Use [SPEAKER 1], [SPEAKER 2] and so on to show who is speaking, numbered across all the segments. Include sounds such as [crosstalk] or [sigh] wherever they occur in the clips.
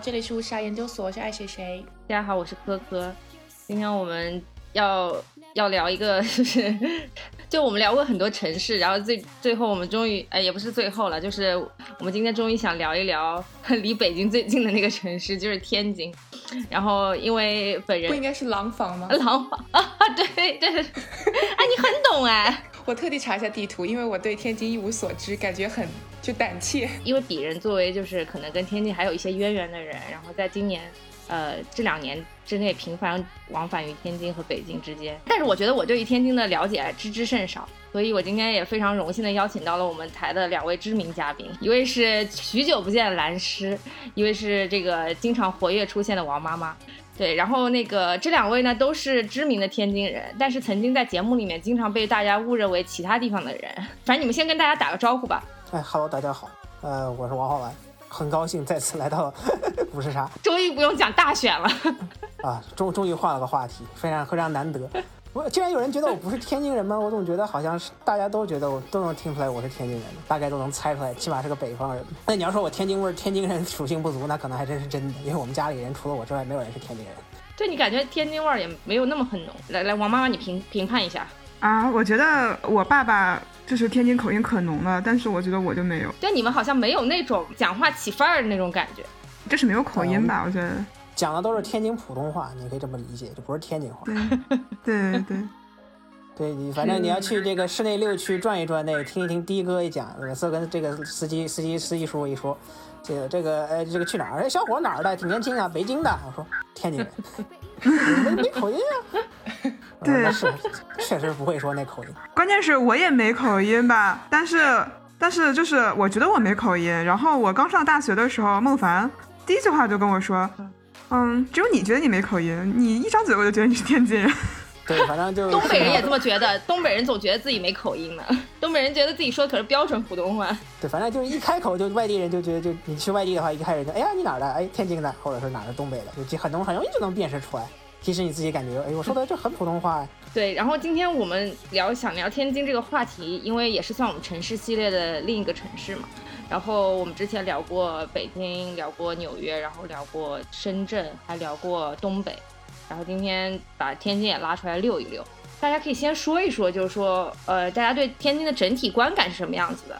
[SPEAKER 1] 好，这里是乌沙研究所，我是爱谁谁。
[SPEAKER 2] 大家好，我是科科。今天我们要要聊一个，就 [laughs] 是就我们聊过很多城市，然后最最后我们终于，哎，也不是最后了，就是我们今天终于想聊一聊 [laughs] 离北京最近的那个城市，就是天津。然后因为本人
[SPEAKER 1] 不应该是廊坊吗？
[SPEAKER 2] 廊坊 [laughs] 啊，对对对，哎，你很懂哎。
[SPEAKER 1] 我特地查一下地图，因为我对天津一无所知，感觉很就胆怯。[laughs]
[SPEAKER 2] 因为鄙人作为就是可能跟天津还有一些渊源的人，然后在今年，呃，这两年之内频繁往返于天津和北京之间。但是我觉得我对于天津的了解知之甚少，所以我今天也非常荣幸的邀请到了我们台的两位知名嘉宾，一位是许久不见的蓝师，一位是这个经常活跃出现的王妈妈。对，然后那个这两位呢都是知名的天津人，但是曾经在节目里面经常被大家误认为其他地方的人。反正你们先跟大家打个招呼吧。
[SPEAKER 3] 哎哈喽，大家好，呃，我是王浩然，很高兴再次来到 [laughs] 股市啥，
[SPEAKER 2] 终于不用讲大选了 [laughs]
[SPEAKER 3] 啊，终终于换了个话题，非常非常难得。我竟然有人觉得我不是天津人吗？我总觉得好像是大家都觉得我都能听出来我是天津人，大概都能猜出来，起码是个北方人。那你要说我天津味儿、天津人属性不足，那可能还真是真的，因为我们家里人除了我之外，没有人是天津人。
[SPEAKER 2] 对你感觉天津味儿也没有那么很浓。来来，王妈妈你评评判一下
[SPEAKER 4] 啊？我觉得我爸爸就是天津口音可浓了，但是我觉得我就没有。
[SPEAKER 2] 对你们好像没有那种讲话起范儿的那种感觉，
[SPEAKER 4] 就是没有口音吧？我觉得
[SPEAKER 3] 讲的都是天津普通话，你可以这么理解，就不是天津话。
[SPEAKER 4] 对对对。
[SPEAKER 3] 对 [laughs] 你，反正你要去这个市内六区转一转，那听一听的哥一讲，每次跟这个司机司机司机叔一说，这个这个呃这个去哪儿？哎，小伙哪儿的？挺年轻啊，北京的。我说天津人，[laughs] 没没口音啊。[laughs]
[SPEAKER 4] 对，
[SPEAKER 3] 是确实不会说那口音。
[SPEAKER 4] 关键是我也没口音吧？但是但是就是我觉得我没口音。然后我刚上大学的时候，孟凡第一句话就跟我说，嗯，只有你觉得你没口音，你一张嘴我就觉得你是天津人。
[SPEAKER 3] 对，反正就
[SPEAKER 2] 东北人也这么觉得。东北人总觉得自己没口音呢。东北人觉得自己说的可是标准普通话。
[SPEAKER 3] 对，反正就是一开口就外地人就觉得，就你去外地的话，一开始就哎呀你哪儿的？哎，天津的，或者是哪儿东北的，就很容很容易就能辨识出来。其实你自己感觉，哎，我说的这很普通话。[laughs]
[SPEAKER 2] 对，然后今天我们聊想聊天津这个话题，因为也是算我们城市系列的另一个城市嘛。然后我们之前聊过北京，聊过纽约，然后聊过深圳，还聊过东北。然后今天把天津也拉出来溜一溜，大家可以先说一说，就是说，呃，大家对天津的整体观感是什么样子的？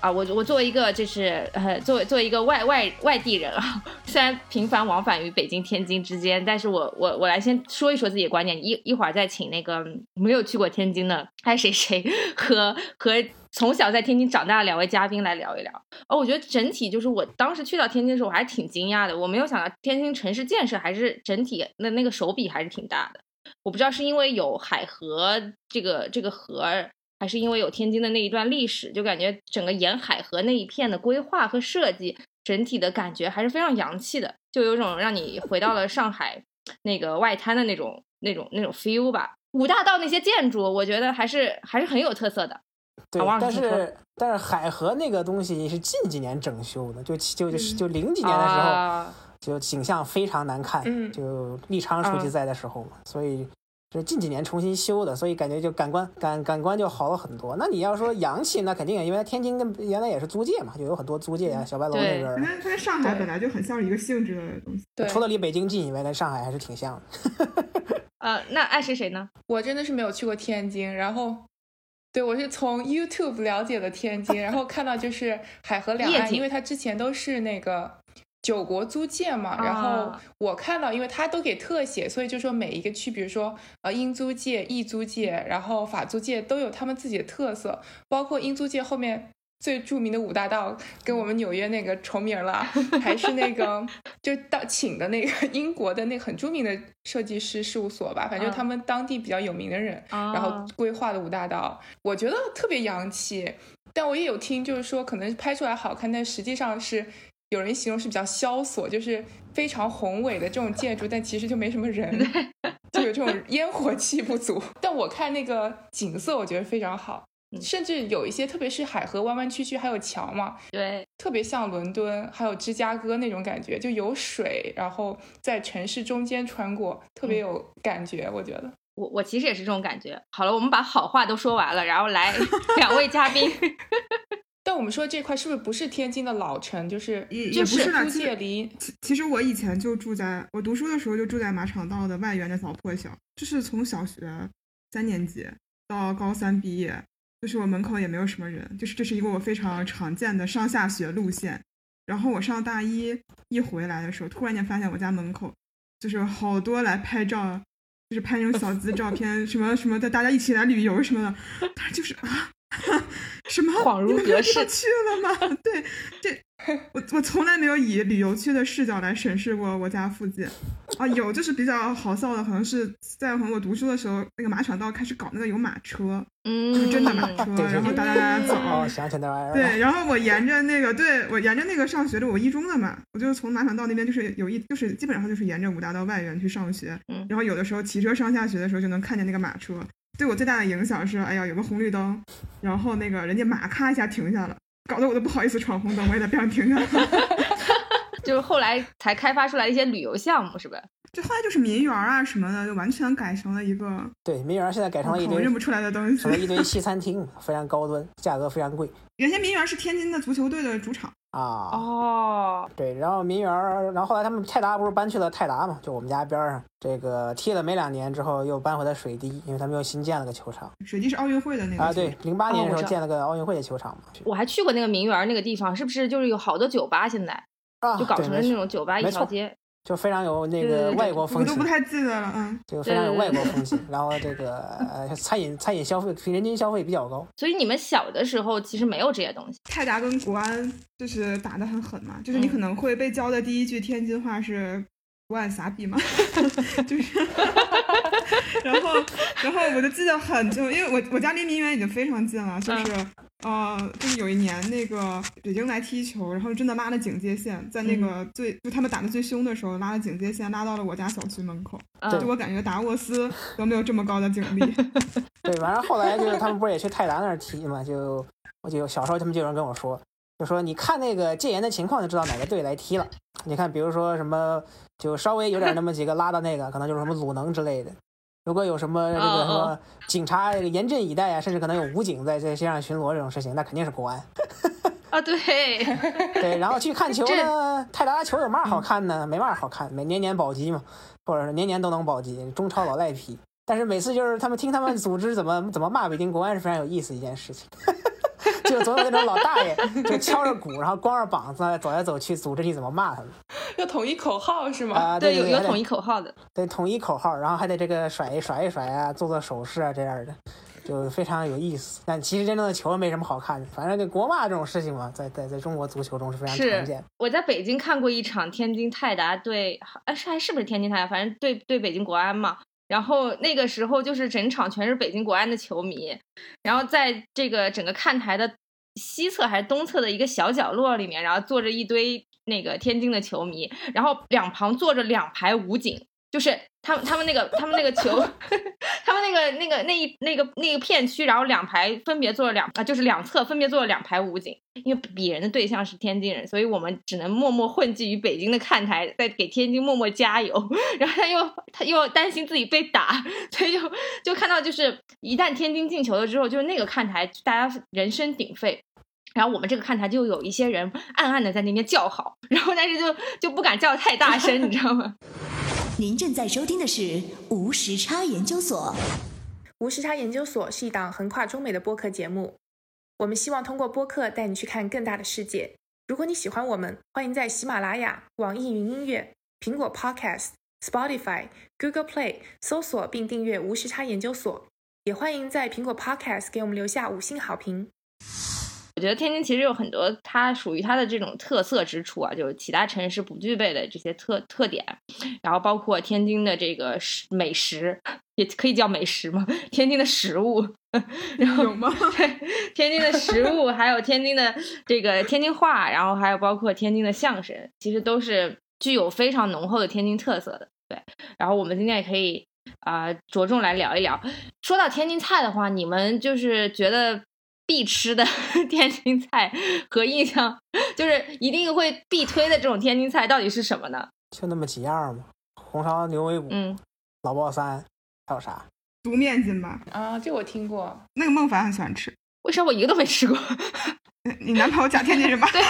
[SPEAKER 2] 啊，我我作为一个就是呃，作为作为一个外外外地人啊，[laughs] 虽然频繁往返于北京、天津之间，但是我我我来先说一说自己的观点，一一会儿再请那个没有去过天津的爱谁谁和和从小在天津长大的两位嘉宾来聊一聊。哦，我觉得整体就是我当时去到天津的时候，我还挺惊讶的，我没有想到天津城市建设还是整体那那个手笔还是挺大的。我不知道是因为有海河这个这个河。还是因为有天津的那一段历史，就感觉整个沿海河那一片的规划和设计，整体的感觉还是非常洋气的，就有种让你回到了上海那个外滩的那种、那种、那种 feel 吧。五大道那些建筑，我觉得还是还是很有特色的。
[SPEAKER 3] 对，但是但是海河那个东西是近几年整修的，就就就就零几年的时候，就景象非常难看，就立昌书记在的时候嘛，所以。是近几年重新修的，所以感觉就感官感感官就好了很多。那你要说洋气，那肯定，因为天津跟原来也是租界嘛，就有很多租界啊，小白楼那边。
[SPEAKER 4] 它跟上海本来就很像一个性质的东西。
[SPEAKER 1] 对，
[SPEAKER 3] 除了离北京近以外，跟上海还是挺像
[SPEAKER 2] 的。呃，那爱谁谁呢？
[SPEAKER 1] 我真的是没有去过天津，然后，对我是从 YouTube 了解的天津，然后看到就是海河两岸，因为它之前都是那个。九国租界嘛，然后我看到，因为它都给特写，所以就说每一个区，比如说呃英租界、意租界，然后法租界都有他们自己的特色，包括英租界后面最著名的五大道，跟我们纽约那个重名了，[laughs] 还是那个就到请的那个英国的那很著名的设计师事务所吧，反正他们当地比较有名的人，然后规划的五大道，我觉得特别洋气，但我也有听就是说可能拍出来好看，但实际上是。有人形容是比较萧索，就是非常宏伟的这种建筑，但其实就没什么人，[laughs] 就有这种烟火气不足。但我看那个景色，我觉得非常好，甚至有一些，特别是海河弯弯曲曲，还有桥嘛，
[SPEAKER 2] 对，
[SPEAKER 1] 特别像伦敦，还有芝加哥那种感觉，就有水，然后在城市中间穿过，特别有感觉。我觉得，
[SPEAKER 2] 我我其实也是这种感觉。好了，我们把好话都说完了，然后来 [laughs] 两位嘉宾。[laughs]
[SPEAKER 1] 但我们说这块是不是不是天津的老城？就是
[SPEAKER 4] 也也不是
[SPEAKER 1] 租界离。
[SPEAKER 4] 其实我以前就住在我读书的时候就住在马场道的外园的早破小，就是从小学三年级到高三毕业，就是我门口也没有什么人，就是这是一个我非常常见的上下学路线。然后我上大一一回来的时候，突然间发现我家门口就是好多来拍照，就是拍那种小资照片，什么什么的，大家一起来旅游什么的，他就是啊。[laughs] 什么？
[SPEAKER 2] 恍如隔世
[SPEAKER 4] 去了吗？[laughs] 对，这 [laughs] 我我从来没有以旅游区的视角来审视过我家附近啊。有就是比较好笑的，可能是在我读书的时候，那个马场道开始搞那个有马车，嗯，真的马车，然后大家大家走。
[SPEAKER 3] 想起那玩意儿。
[SPEAKER 4] 对，然后我沿着那个，对我沿着那个上学的，我一中的嘛，我就从马场道那边就是有一就是基本上就是沿着五大道外缘去上学，然后有的时候骑车上下学的时候就能看见那个马车。对我最大的影响是，哎呀，有个红绿灯，然后那个人家马咔一下停下了，搞得我都不好意思闯红灯，我也在边上停下。[laughs]
[SPEAKER 2] 就是后来才开发出来一些旅游项目，是吧？
[SPEAKER 4] 就后来就是民园啊什么的，就完全改成了一个
[SPEAKER 3] 对民园，现在改成了一堆
[SPEAKER 4] 认不出来的东西，
[SPEAKER 3] 成了一堆西餐厅，非常高端，价格非常贵。
[SPEAKER 4] 原先民园是天津的足球队的主场
[SPEAKER 3] 啊
[SPEAKER 2] 哦，
[SPEAKER 3] 对，然后民园，然后后来他们泰达不是搬去了泰达嘛，就我们家边上，这个踢了没两年之后又搬回了水滴，因为他们又新建了个球场。
[SPEAKER 4] 水滴是奥运会的那个
[SPEAKER 3] 啊，对，零八年的时候建了个奥运会的球场嘛。
[SPEAKER 2] 我还去过那个名园那个地方，是不是就是有好多酒吧现在？啊就搞成了那种酒吧一条街，
[SPEAKER 3] 就非常有那个外国风
[SPEAKER 4] 情。我都不太记得了，嗯，
[SPEAKER 3] 就非常有外国风情。然后这个呃，餐饮餐饮消费人均消费比较高。
[SPEAKER 2] 所以你们小的时候其实没有这些东西。
[SPEAKER 4] 泰达跟国安就是打得很狠嘛，就是你可能会被教的第一句天津话是“国安傻逼”嘛，[laughs] 就是，[laughs] 然后然后我就记得很就因为我我家离民园已经非常近了，就是。呃，就是有一年那个北京来踢球，然后真的拉了警戒线，在那个最就他们打的最凶的时候，拉了警戒线，拉到了我家小区门口。就我感觉达沃斯都没有这么高的警力。[laughs]
[SPEAKER 3] 对，完了后来就是他们不是也去泰达那儿踢嘛？就我就小时候他们就有人跟我说，就说你看那个戒严的情况就知道哪个队来踢了。你看，比如说什么，就稍微有点那么几个拉到那个，可能就是什么鲁能之类的。如果有什么这个什么警察这个严阵以待啊，甚至可能有武警在在街上巡逻这种事情，那肯定是国安。
[SPEAKER 2] 啊，对
[SPEAKER 3] 对，然后去看球呢，泰达球有嘛好看呢？没嘛好看，每年年保级嘛，或者是年年都能保级，中超老赖皮。但是每次就是他们听他们组织怎么 [laughs] 怎么骂北京国安是非常有意思一件事情。[laughs] 就总有那种老大爷，就敲着鼓，然后光着膀子走来走去，组织你怎么骂他们。[laughs]
[SPEAKER 1] 要统一口号是吗？
[SPEAKER 3] 啊，对，
[SPEAKER 2] 有有统一口号的。
[SPEAKER 3] 对，统一口号，然后还得这个甩一甩一甩啊，做做手势啊，这样的，就非常有意思。但其实真正的球没什么好看的，反正就国骂这种事情嘛，在在在中国足球中是非常常见。
[SPEAKER 2] 我在北京看过一场天津泰达对，哎是还是不是天津泰达？反正对对北京国安嘛。然后那个时候就是整场全是北京国安的球迷，然后在这个整个看台的西侧还是东侧的一个小角落里面，然后坐着一堆那个天津的球迷，然后两旁坐着两排武警。就是他们，他们那个，他们那个球，[laughs] 他们那个那个那一那个那个片区，然后两排分别坐了两啊，就是两侧分别坐了两排武警。因为比人的对象是天津人，所以我们只能默默混迹于北京的看台，在给天津默默加油。[laughs] 然后他又他又担心自己被打，所以就就看到就是一旦天津进球了之后，就是那个看台大家人声鼎沸，然后我们这个看台就有一些人暗暗的在那边叫好，然后但是就就不敢叫太大声，你知道吗？
[SPEAKER 5] 您正在收听的是无时差研究所。
[SPEAKER 1] 无时差研究所是一档横跨中美的播客节目。我们希望通过播客带你去看更大的世界。如果你喜欢我们，欢迎在喜马拉雅、网易云音乐、苹果 Podcast、Spotify、Google Play 搜索并订阅无时差研究所。也欢迎在苹果 Podcast 给我们留下五星好评。
[SPEAKER 2] 我觉得天津其实有很多它属于它的这种特色之处啊，就是其他城市不具备的这些特特点。然后包括天津的这个食美食，也可以叫美食嘛？天津的食物，然后
[SPEAKER 4] 有吗？
[SPEAKER 2] 对，天津的食物，还有天津的这个天津话，然后还有包括天津的相声，其实都是具有非常浓厚的天津特色的。对，然后我们今天也可以啊着重来聊一聊。说到天津菜的话，你们就是觉得。必吃的 [laughs] 天津菜和印象就是一定会必推的这种天津菜到底是什么呢？
[SPEAKER 3] 就那么几样嘛，红烧牛尾骨，
[SPEAKER 2] 嗯，
[SPEAKER 3] 老爆三，还有啥？
[SPEAKER 4] 独面筋吧？
[SPEAKER 1] 啊，这我听过。
[SPEAKER 4] 那个孟凡很喜欢吃，
[SPEAKER 2] 为啥我一个都没吃过？[laughs]
[SPEAKER 4] 你男朋友假天津人吧？
[SPEAKER 2] 对，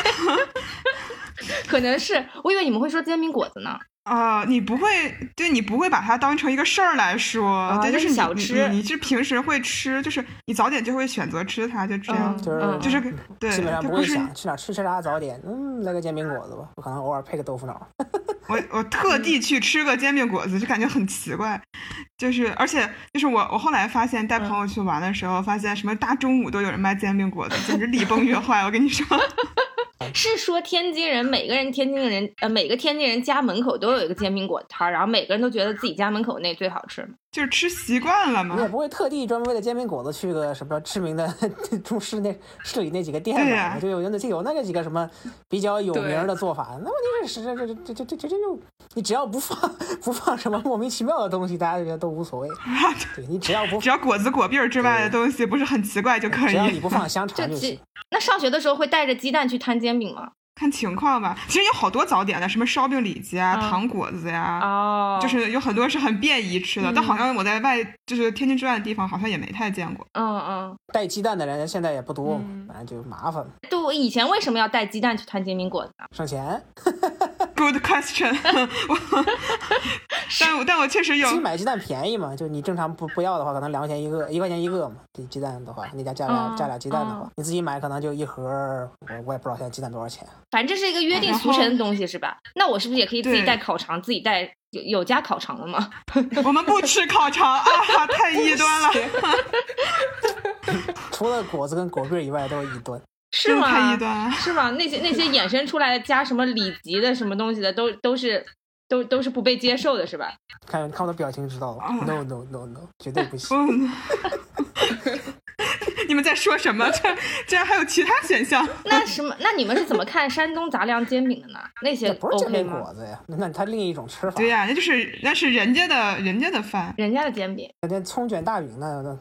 [SPEAKER 2] [laughs] 可能是。我以为你们会说煎饼果子呢。
[SPEAKER 4] 啊，你不会，对你不会把它当成一个事儿来说，对，就是
[SPEAKER 2] 小吃。
[SPEAKER 4] 你是平时会吃，就是你早点就会选择吃它，就这样，
[SPEAKER 3] 就是
[SPEAKER 4] 就是对，
[SPEAKER 3] 基本上不会想去哪吃吃啥早点，嗯，来个煎饼果子吧，我可能偶尔配个豆腐脑。[laughs]
[SPEAKER 4] 我我特地去吃个煎饼果子，就感觉很奇怪，就是而且就是我我后来发现带朋友去玩的时候，发现什么大中午都有人卖煎饼果子，简直礼崩乐坏，我跟你说。
[SPEAKER 2] 是说天津人每个人天津人呃每个天津人家门口都有一个煎饼果子摊儿，然后每个人都觉得自己家门口那最好吃吗？
[SPEAKER 4] 就是吃习惯了嘛。
[SPEAKER 3] 你也不会特地专门为了煎饼果子去个什么知名的 [laughs] 中市那市里那几个店吧？就有那就有那个几个什么比较有名的做法。那问题是这这这这这这这就你只要不放不放什么莫名其妙的东西，大家就觉得都无所谓。对你只要不
[SPEAKER 4] 只要果子果篦之外的东西不是很奇怪就可以。只
[SPEAKER 3] 要你不放香肠就行。
[SPEAKER 2] 那上学的时候会带着鸡蛋去摊煎饼吗？
[SPEAKER 4] 看情况吧，其实有好多早点的，什么烧饼里脊啊、糖果子呀，哦，就是有很多是很便宜吃的。但好像我在外，就是天津之外的地方，好像也没太见过。
[SPEAKER 2] 嗯嗯，
[SPEAKER 3] 带鸡蛋的人现在也不多，反正就麻烦。
[SPEAKER 2] 对，我以前为什么要带鸡蛋去摊煎饼果子？
[SPEAKER 3] 省钱。[laughs]
[SPEAKER 4] Good question。[laughs] [laughs] 但我但我确实有。
[SPEAKER 3] 自己买鸡蛋便宜嘛？就你正常不不要的话，可能两块钱一个，一块钱一个嘛。这鸡蛋的话，你家加俩加俩鸡蛋的话，你自己买可能就一盒，我我也不知道现在鸡蛋多少钱。
[SPEAKER 2] 反正这是一个约定俗成的东西，是吧？那我是不是也可以自己带烤肠，自己带有有加烤肠的吗？
[SPEAKER 4] 我们不吃烤肠啊，太异端了。[laughs]
[SPEAKER 3] 除了果子跟果篦以外，都是异端。
[SPEAKER 2] 是吗？是吗？那些那些衍生出来的加什么里脊的什么东西的，都都是都都是不被接受的，是吧？
[SPEAKER 3] 看看我的表情知道了。No no no no，绝对不行。[laughs]
[SPEAKER 4] 你们在说什么？这竟然还有其他选项？
[SPEAKER 2] 那什么？那你们是怎么看山东杂粮煎饼的呢？那些
[SPEAKER 3] 不是煎饼果子呀？那它另一种吃法。
[SPEAKER 4] 对呀，那就是那是人家的人家的饭，
[SPEAKER 2] 人家的煎饼。
[SPEAKER 3] 那葱卷大饼那那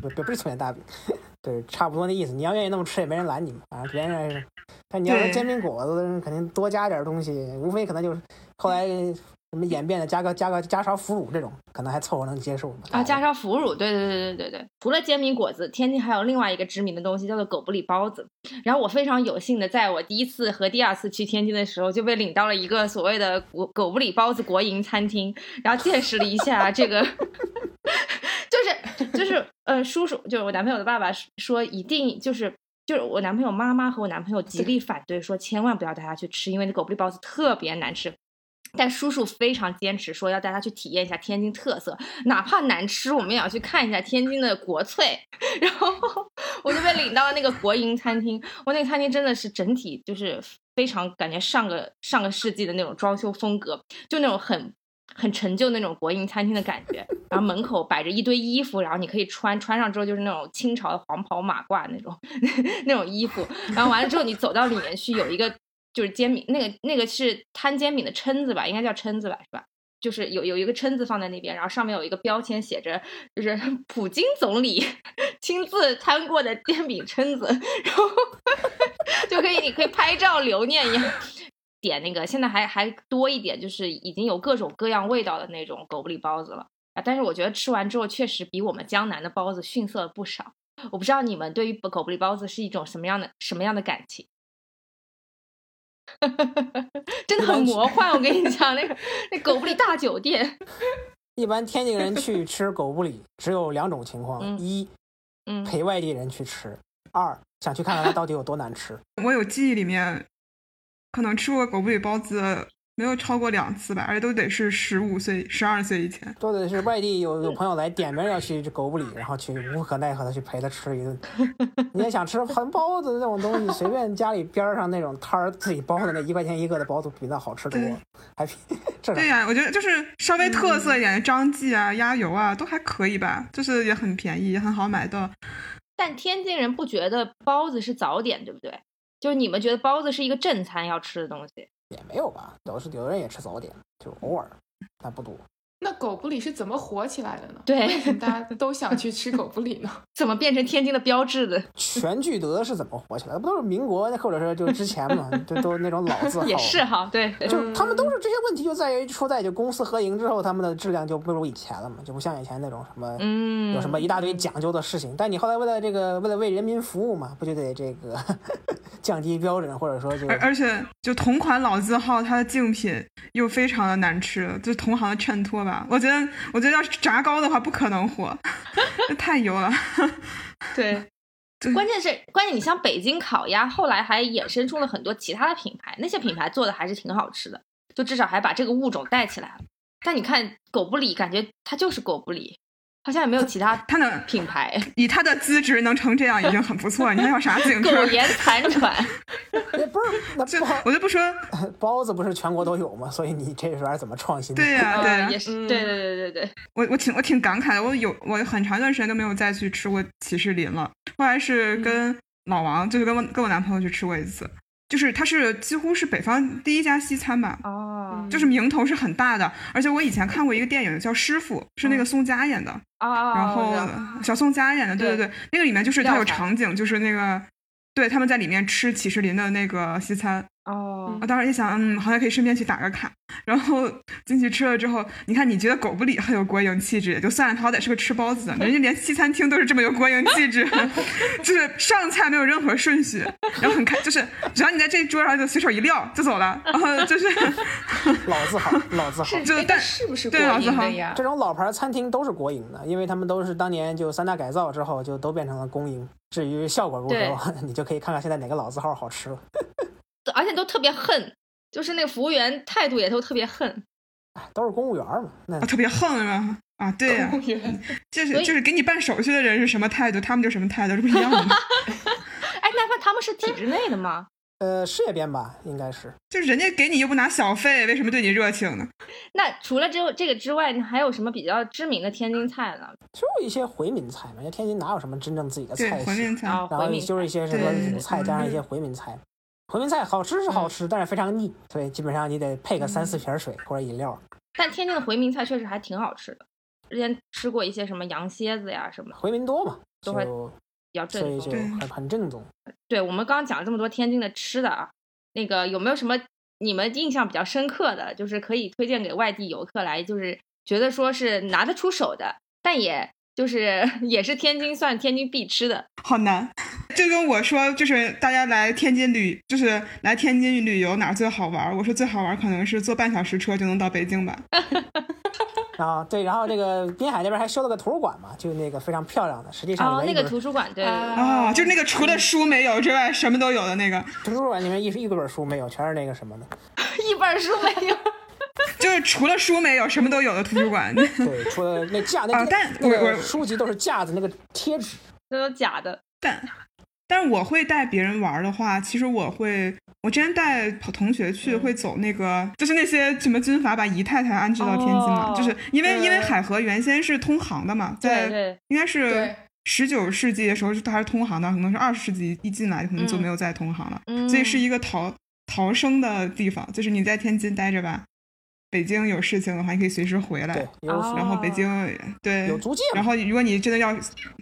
[SPEAKER 3] 不不是葱卷大饼，[laughs] 对，差不多那意思。你要愿意那么吃，也没人拦你嘛。反正别人，但你要是煎饼果子，肯定多加点东西，无非可能就是后来。什么演变的，加个加个加勺腐乳这种，可能还凑合能接受
[SPEAKER 2] 啊。加勺腐乳，对对对对对对。除了煎饼果子，天津还有另外一个知名的东西，叫做狗不理包子。然后我非常有幸的，在我第一次和第二次去天津的时候，就被领到了一个所谓的狗狗不理包子国营餐厅，然后见识了一下这个，[laughs] 就是就是呃，叔叔就是我男朋友的爸爸说，一定就是就是我男朋友妈妈和我男朋友极力反对，说千万不要带他去吃，因为那狗不理包子特别难吃。但叔叔非常坚持说要带他去体验一下天津特色，哪怕难吃，我们也要去看一下天津的国粹。[laughs] 然后我就被领到了那个国营餐厅，我那个餐厅真的是整体就是非常感觉上个上个世纪的那种装修风格，就那种很很陈旧那种国营餐厅的感觉。然后门口摆着一堆衣服，然后你可以穿，穿上之后就是那种清朝的黄袍马褂那种 [laughs] 那种衣服。然后完了之后你走到里面去，有一个。就是煎饼，那个那个是摊煎饼的撑子吧，应该叫撑子吧，是吧？就是有有一个撑子放在那边，然后上面有一个标签写着，就是 [laughs] 普京总理 [laughs] 亲自摊过的煎饼撑子，然后 [laughs] 就可以你可以拍照留念一样。点那个现在还还多一点，就是已经有各种各样味道的那种狗不理包子了啊！但是我觉得吃完之后确实比我们江南的包子逊色了不少。我不知道你们对于狗不理包子是一种什么样的什么样的感情？[laughs] 真的很魔幻，我跟你讲，那个 [laughs] 那狗不理大酒店，
[SPEAKER 3] 一般天津人去吃狗不理只有两种情况：一，陪外地人去吃；二，想去看看它到底有多难吃。
[SPEAKER 4] 我有记忆里面，可能吃过狗不理包子。没有超过两次吧，而且都得是十五岁、十二岁以前，
[SPEAKER 3] 都得是外地有有朋友来点名要去狗不理，然后去无可奈何的去陪他吃一顿。你也想吃盆包子这种东西，随便家里边上那种摊儿自己包的那一块钱一个的包子比那好吃多，还比 [laughs] 这。
[SPEAKER 4] 对呀，我觉得就是稍微特色一点的张记啊、鸭油啊都还可以吧，就是也很便宜，也很好买到。
[SPEAKER 2] 但天津人不觉得包子是早点，对不对？就是你们觉得包子是一个正餐要吃的东西。
[SPEAKER 3] 也没有吧，有时有的人也吃早点，就偶尔，但不多。
[SPEAKER 1] 那狗不理是怎么火起来的呢？
[SPEAKER 2] 对，
[SPEAKER 1] 为什么大家都想去吃狗不理呢？[laughs]
[SPEAKER 2] 怎么变成天津的标志的？
[SPEAKER 3] 全聚德是怎么火起来的？不都是民国或者是就之前嘛？就都那种老字号。
[SPEAKER 2] 也是哈，对，
[SPEAKER 3] 就他们都是这些问题就在于出在就公私合营之后，他们的质量就不如以前了嘛，就不像以前那种什么，嗯，有什么一大堆讲究的事情。但你后来为了这个，为了为人民服务嘛，不就得这个 [laughs] 降低标准，或者说就
[SPEAKER 4] 而而且就同款老字号，它的竞品又非常的难吃，就同行的衬托吧。我觉得，我觉得要是炸糕的话，不可能火，[laughs] 太油了。[laughs]
[SPEAKER 2] 对，关键是关键，你像北京烤鸭，后来还衍生出了很多其他的品牌，那些品牌做的还是挺好吃的，就至少还把这个物种带起来了。但你看狗不理，感觉它就是狗不理。好像也没有其他
[SPEAKER 4] 他的
[SPEAKER 2] 品牌，
[SPEAKER 4] 以他的资质能成这样已经很不错。你还要啥自行车？
[SPEAKER 2] 苟延残喘。[laughs]
[SPEAKER 3] 那不是，那
[SPEAKER 4] 就我就不说 [laughs]
[SPEAKER 3] 包子不是全国都有吗？所以你这玩意儿怎么创新？
[SPEAKER 4] 对呀，对，
[SPEAKER 2] 也是，对对对对对。
[SPEAKER 4] 我我挺我挺感慨的，我有我很长一段时间都没有再去吃过起士林了。后来是跟老王，就是跟我跟我男朋友去吃过一次。就是它是几乎是北方第一家西餐吧，
[SPEAKER 2] 哦，
[SPEAKER 4] 就是名头是很大的，而且我以前看过一个电影叫《师傅》，是那个宋佳演的，
[SPEAKER 2] 啊，
[SPEAKER 4] 然后小宋佳演的，对对对，那个里面就是它有场景，就是那个，对，他们在里面吃起士林的那个西餐。
[SPEAKER 2] 哦，
[SPEAKER 4] 我当时一想，嗯，好像可以顺便去打个卡。然后进去吃了之后，你看，你觉得狗不理很有国营气质也就算了，他好歹是个吃包子的，人家连西餐厅都是这么有国营气质，[laughs] 就是上菜没有任何顺序，然后很开，就是只要你在这桌上就随手一撂就走了，然后就是
[SPEAKER 3] 老字号，老字号，
[SPEAKER 4] 就但
[SPEAKER 1] 是不是
[SPEAKER 4] 对老字号
[SPEAKER 1] 呀？
[SPEAKER 3] 这种老牌餐厅都是国营的，因为他们都是当年就三大改造之后就都变成了公营。至于效果如何，[laughs] 你就可以看看现在哪个老字号好吃了。
[SPEAKER 2] 而且都特别恨，就是那个服务员态度也都特别恨，
[SPEAKER 3] 都是公务员嘛，那
[SPEAKER 4] 特别恨是吧？啊，对呀，就是就是给你办手续的人是什么态度，他们就什么态度，这不一样吗？[laughs] [laughs]
[SPEAKER 2] 哎，那他他们是体制内的吗？
[SPEAKER 3] 呃，事业编吧，应该是。
[SPEAKER 4] 就是人家给你又不拿小费，为什么对你热情呢？[laughs]
[SPEAKER 2] 那除了这这个之外，你还有什么比较知名的天津菜呢？
[SPEAKER 3] 就一些回民菜嘛，因为天津哪有什么真正自己的菜
[SPEAKER 4] 系？回民菜，
[SPEAKER 2] 然
[SPEAKER 3] 后就是一些什么鲁菜加上一些回民菜。回民菜好吃是好吃，但是非常腻，所以基本上你得配个三四瓶水或者饮料。
[SPEAKER 2] 但天津的回民菜确实还挺好吃的，之前吃过一些什么羊蝎子呀什么。
[SPEAKER 3] 回民多嘛，
[SPEAKER 2] 都会比较正
[SPEAKER 3] 宗，很很正宗。
[SPEAKER 2] 对我们刚刚讲了这么多天津的吃的啊，那个有没有什么你们印象比较深刻的，就是可以推荐给外地游客来，就是觉得说是拿得出手的，但也。就是 [laughs] 也是天津算天津必吃的，
[SPEAKER 4] 好难。就跟我说，就是大家来天津旅，就是来天津旅游哪儿最好玩？我说最好玩可能是坐半小时车就能到北京吧。[laughs]
[SPEAKER 3] 啊，对，然后这个滨海那边还修了个图书馆嘛，就那个非常漂亮的，实际上
[SPEAKER 2] 哦，那个图书馆对
[SPEAKER 4] 啊，就是那个除了书没有之外什么都有的那个
[SPEAKER 3] 图书馆里面一一本书没有，全是那个什么的，[laughs]
[SPEAKER 2] 一本书没有。[laughs]
[SPEAKER 4] 就是除了书没有，什么都有的图书馆。
[SPEAKER 3] 对，除了那架那
[SPEAKER 4] 但我我
[SPEAKER 3] 书籍都是架子那个贴纸，
[SPEAKER 2] 那都假的。
[SPEAKER 4] 但但是我会带别人玩的话，其实我会，我之前带同学去会走那个，就是那些什么军阀把姨太太安置到天津嘛，就是因为因为海河原先是通航的嘛，在应该是十九世纪的时候它还是通航的，可能是二十世纪一进来可能就没有再通航了，所以是一个逃逃生的地方，就是你在天津待着吧。北京有事情的话，你可以随时回来。
[SPEAKER 3] 对，
[SPEAKER 4] 然后北京对
[SPEAKER 3] 有租界。
[SPEAKER 4] 然后如果你真的要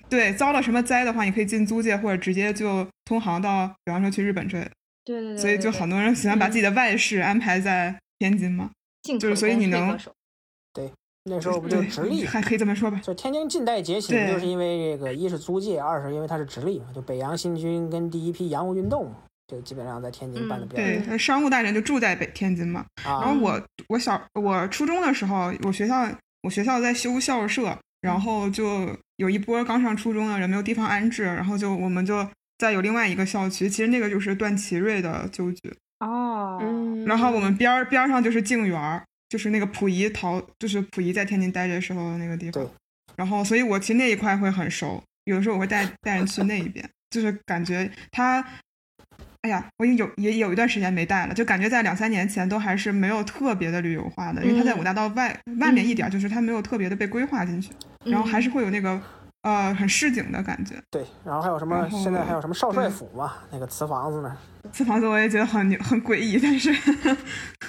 [SPEAKER 4] 对遭了什么灾的话，你可以进租界，或者直接就通航到，比方说去日本之类的。
[SPEAKER 2] 对对对。
[SPEAKER 4] 所以就很多人喜欢把自己的外事安排在天津嘛，就是所以你能
[SPEAKER 3] 对那时候不就直隶，
[SPEAKER 4] 还可以这么说吧。
[SPEAKER 3] 就天津近代崛起，就是因为这个一是租界，二是因为它是直隶嘛，就北洋新军跟第一批洋务运动嘛。就基本上在天津办的比较
[SPEAKER 4] 多。对，商务大臣就住在北天津嘛。然后我我小我初中的时候，我学校我学校在修校舍，然后就有一波刚上初中的人没有地方安置，然后就我们就在有另外一个校区，其实那个就是段祺瑞的旧居。
[SPEAKER 2] 哦。
[SPEAKER 4] 然后我们边儿边上就是静园，就是那个溥仪逃，就是溥仪在天津待着时候的那个地方。然后，所以我其实那一块会很熟，有的时候我会带带人去那一边，就是感觉他。哎呀，我已经有也有一段时间没带了，就感觉在两三年前都还是没有特别的旅游化的，因为它在五大道外外面一点，就是它没有特别的被规划进去，然后还是会有那个呃很市井的感觉。
[SPEAKER 3] 对，然后还有什么？现在还有什么少帅府嘛？那个瓷房子呢？
[SPEAKER 4] 瓷房子我也觉得很很诡异，但是
[SPEAKER 3] 非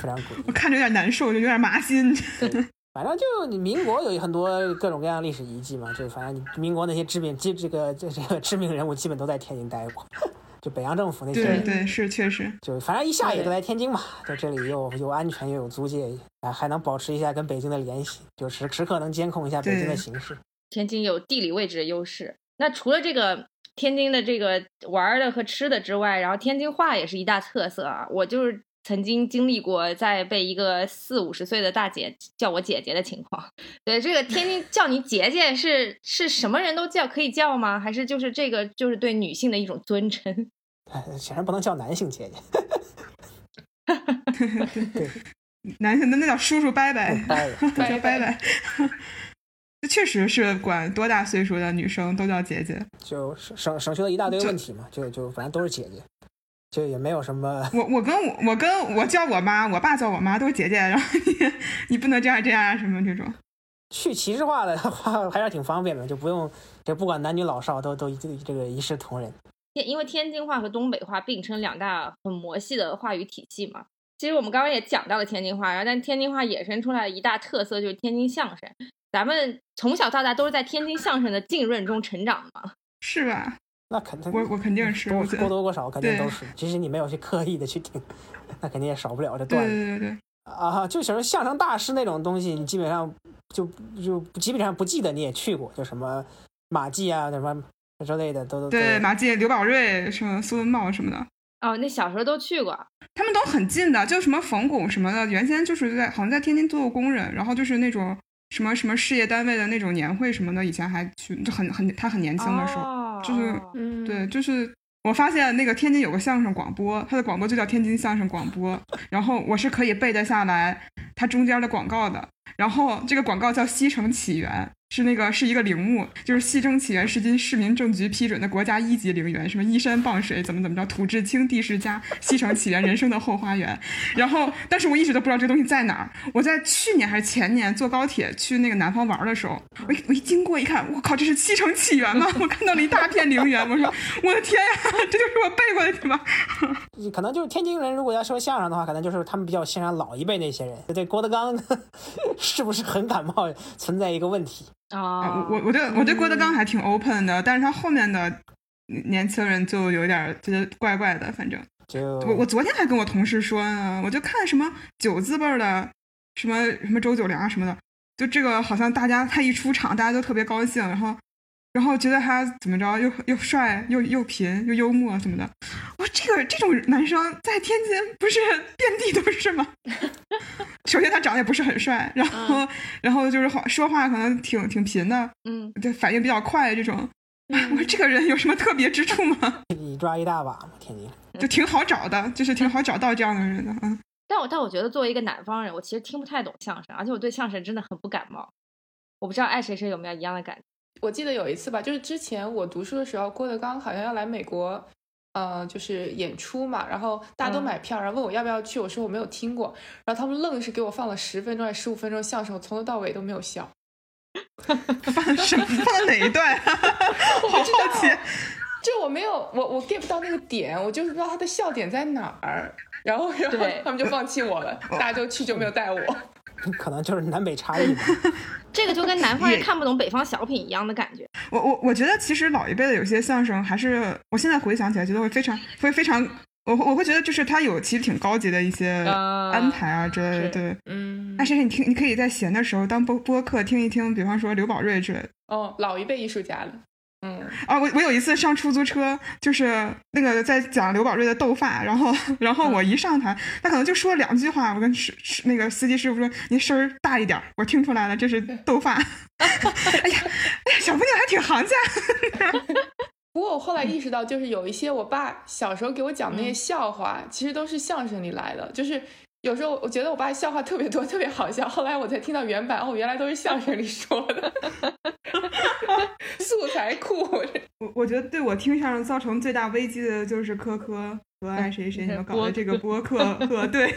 [SPEAKER 3] 常诡异，
[SPEAKER 4] 我看着有点难受，就有点麻心。[laughs]
[SPEAKER 3] 反正就你民国有很多各种各样历史遗迹嘛，就反正民国那些知名这这个这这个知名人物基本都在天津待过。就北洋政府那些，
[SPEAKER 4] 对对是确实，
[SPEAKER 3] 就反正一下也都来天津嘛，在这里又又安全又有租界，还还能保持一下跟北京的联系，就时时刻能监控一下北京的形势。
[SPEAKER 2] 天津有地理位置的优势。那除了这个天津的这个玩的和吃的之外，然后天津话也是一大特色啊。我就是曾经经历过在被一个四五十岁的大姐叫我姐姐的情况。对，这个天津叫你姐姐是是什么人都叫可以叫吗？还是就是这个就是对女性的一种尊称？[laughs]
[SPEAKER 3] 显然不能叫男性姐姐。[laughs] 对，[laughs]
[SPEAKER 4] 男性那那叫叔叔伯伯，
[SPEAKER 3] 叫
[SPEAKER 4] 伯伯。这确实是管多大岁数的女生都叫姐姐，
[SPEAKER 3] 就省省去了一大堆问题嘛，就就反正都是姐姐，就也没有什么。
[SPEAKER 4] 我我跟我我跟我叫我妈，我爸叫我妈都是姐姐，然后你你不能这样这样啊什么这种。
[SPEAKER 3] 去歧视化的话 [laughs] 还是挺方便的，就不用就不管男女老少都都这个一视同仁。
[SPEAKER 2] 天因为天津话和东北话并称两大很魔系的话语体系嘛。其实我们刚刚也讲到了天津话，然后但天津话衍生出来的一大特色就是天津相声。咱们从小到大都是在天津相声的浸润中成长嘛，
[SPEAKER 4] 是吧？
[SPEAKER 3] 那肯定，
[SPEAKER 4] 我我肯定是，
[SPEAKER 3] 或多或少肯定都是。即使你没有去刻意的去听，那肯定也少不了这段子。
[SPEAKER 4] 对对对。
[SPEAKER 3] 啊，就什么相声大师那种东西，你基本上就就基本上不记得你也去过，就什么马季啊，什么之类的都都。
[SPEAKER 4] 对，马季、刘宝瑞、什么苏文茂什么的。
[SPEAKER 2] 哦，那小时候都去过，
[SPEAKER 4] 他们都很近的，就什么冯巩什么的，原先就是在好像在天津做过工人，然后就是那种。什么什么事业单位的那种年会什么的，以前还去，就很很他很年轻的时候，就是，对，就是我发现那个天津有个相声广播，它的广播就叫天津相声广播，然后我是可以背得下来它中间的广告的，然后这个广告叫西城起源。是那个是一个陵墓，就是西征起源是经市民政局批准的国家一级陵园，什么依山傍水，怎么怎么着，土质清，地势佳，西城起源人生的后花园。然后，但是我一直都不知道这东西在哪儿。我在去年还是前年坐高铁去那个南方玩的时候，我一我一经过一看，我靠，这是西城起源吗？我看到了一大片陵园，我说我的天呀，这就是我背过的地方。
[SPEAKER 3] 可能就是天津人，如果要说相声的话，可能就是他们比较欣赏老一辈那些人。对郭德纲 [laughs] 是不是很感冒，存在一个问题。
[SPEAKER 2] 啊，
[SPEAKER 4] 我我对我对郭德纲还挺 open 的，但是他后面的年轻人就有点觉得怪怪的，反正我我昨天还跟我同事说呢，我就看什么九字辈的，什么什么周九良什么的，就这个好像大家他一出场，大家都特别高兴，然后。然后觉得他怎么着，又又帅，又又贫，又幽默什么的。我这个这种男生在天津不是遍地都是吗？[laughs] 首先他长得也不是很帅，然后然后就是话说话可能挺挺贫的，
[SPEAKER 2] 嗯，
[SPEAKER 4] 对，反应比较快这种。[laughs] 我说这个人有什么特别之处吗？[laughs]
[SPEAKER 3] 你抓一大把嘛，天津
[SPEAKER 4] 就挺好找的，就是挺好找到这样的人的。嗯，
[SPEAKER 2] 但我但我觉得作为一个南方人，我其实听不太懂相声，而且我对相声真的很不感冒。我不知道爱谁谁有没有一样的感觉。
[SPEAKER 1] 我记得有一次吧，就是之前我读书的时候，郭德纲好像要来美国，呃，就是演出嘛，然后大家都买票，然后问我要不要去，我说我没有听过，然后他们愣是给我放了十分钟还是十五分钟相声，我从头到尾都没有笑。[laughs] [laughs]
[SPEAKER 4] 放什么？放哪一段？我好好奇。
[SPEAKER 1] 就我没有，我我 get 不到那个点，我就是不知道他的笑点在哪儿，然后然后他们就放弃我了，大家就去就没有带我。
[SPEAKER 3] 可能就是南北差异吧。[laughs]
[SPEAKER 2] 这个就跟南方人看不懂北方小品一样的感觉。[laughs]
[SPEAKER 4] 我我我觉得其实老一辈的有些相声还是，我现在回想起来觉得会非常会非常，我我会觉得就是他有其实挺高级的一些安排啊之类的。对，
[SPEAKER 1] 嗯。
[SPEAKER 4] 那谁谁你听，你可以在闲的时候当播播客听一听，比方说刘宝瑞之类的。
[SPEAKER 1] 哦，老一辈艺术家的。嗯
[SPEAKER 4] 啊，我我有一次上出租车，就是那个在讲刘宝瑞的斗发，然后 [laughs] 然后我一上台，他可能就说两句话，我跟师师那个司机师傅说：“您声儿大一点，我听出来了，这是斗发。[laughs] ”哎呀，哎呀，小姑娘还挺行家。[laughs]
[SPEAKER 1] 不过我后来意识到，就是有一些我爸小时候给我讲那些笑话，其实都是相声里来的，就是。有时候我觉得我爸笑话特别多，特别好笑。后来我才听到原版，哦，原来都是相声里说的，[laughs] 素材库。
[SPEAKER 4] 我 [laughs] 我觉得对我听相声造成最大危机的就是科科。和爱谁谁，[laughs] 你们搞的这个播客和对，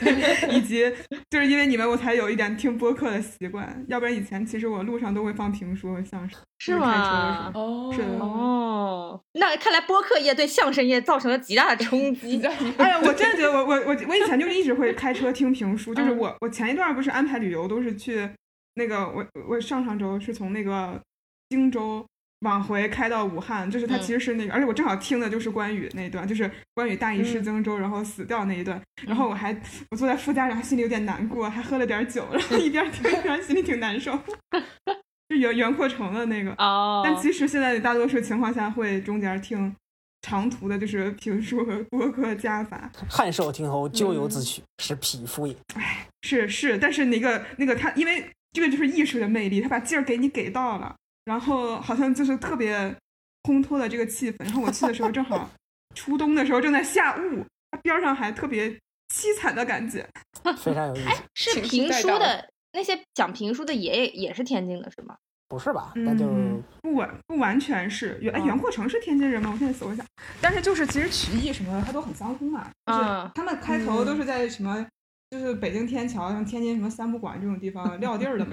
[SPEAKER 4] 以及就是因为你们，我才有一点听播客的习惯。要不然以前其实我路上都会放评书和相声。
[SPEAKER 2] 是吗？
[SPEAKER 1] 哦，
[SPEAKER 4] 是
[SPEAKER 2] 哦。那看来播客业对相声业造成了极大的冲击。
[SPEAKER 4] 哎呀，我真的觉得我我我我以前就一直会开车听评书，就是我我前一段不是安排旅游都是去那个我我上上周是从那个荆州。往回开到武汉，就是他其实是那个，而且我正好听的就是关羽那一段，就是关羽大意失荆州，然后死掉那一段。然后我还我坐在副驾，然后心里有点难过，还喝了点酒，然后一边听一边心里挺难受。[laughs] 就袁袁阔成的那个
[SPEAKER 2] 哦。
[SPEAKER 4] 但其实现在大多数情况下会中间听长途的，就是评书和播客加法。
[SPEAKER 3] 汉寿亭侯咎由自取，是匹夫也。
[SPEAKER 4] 哎，是是，但是那个那个他，因为这个就是艺术的魅力，他把劲儿给你给到了，然后好像就是特别烘托的这个气氛。然后我去的时候正好初冬的时候正在下雾，边上还特别凄惨的感觉，[laughs]
[SPEAKER 3] 非常有意思。
[SPEAKER 2] 是评书的那些讲评书的爷爷也是天津的，是吗？
[SPEAKER 3] 不是吧？那就
[SPEAKER 4] 不完不完全是袁哎袁阔成是天津人吗？我现在搜一下。但是就是其实曲艺什么的，它都很相通嘛。就是他们开头都是在什么，就是北京天桥、像天津什么三不管这种地方撂地儿的嘛。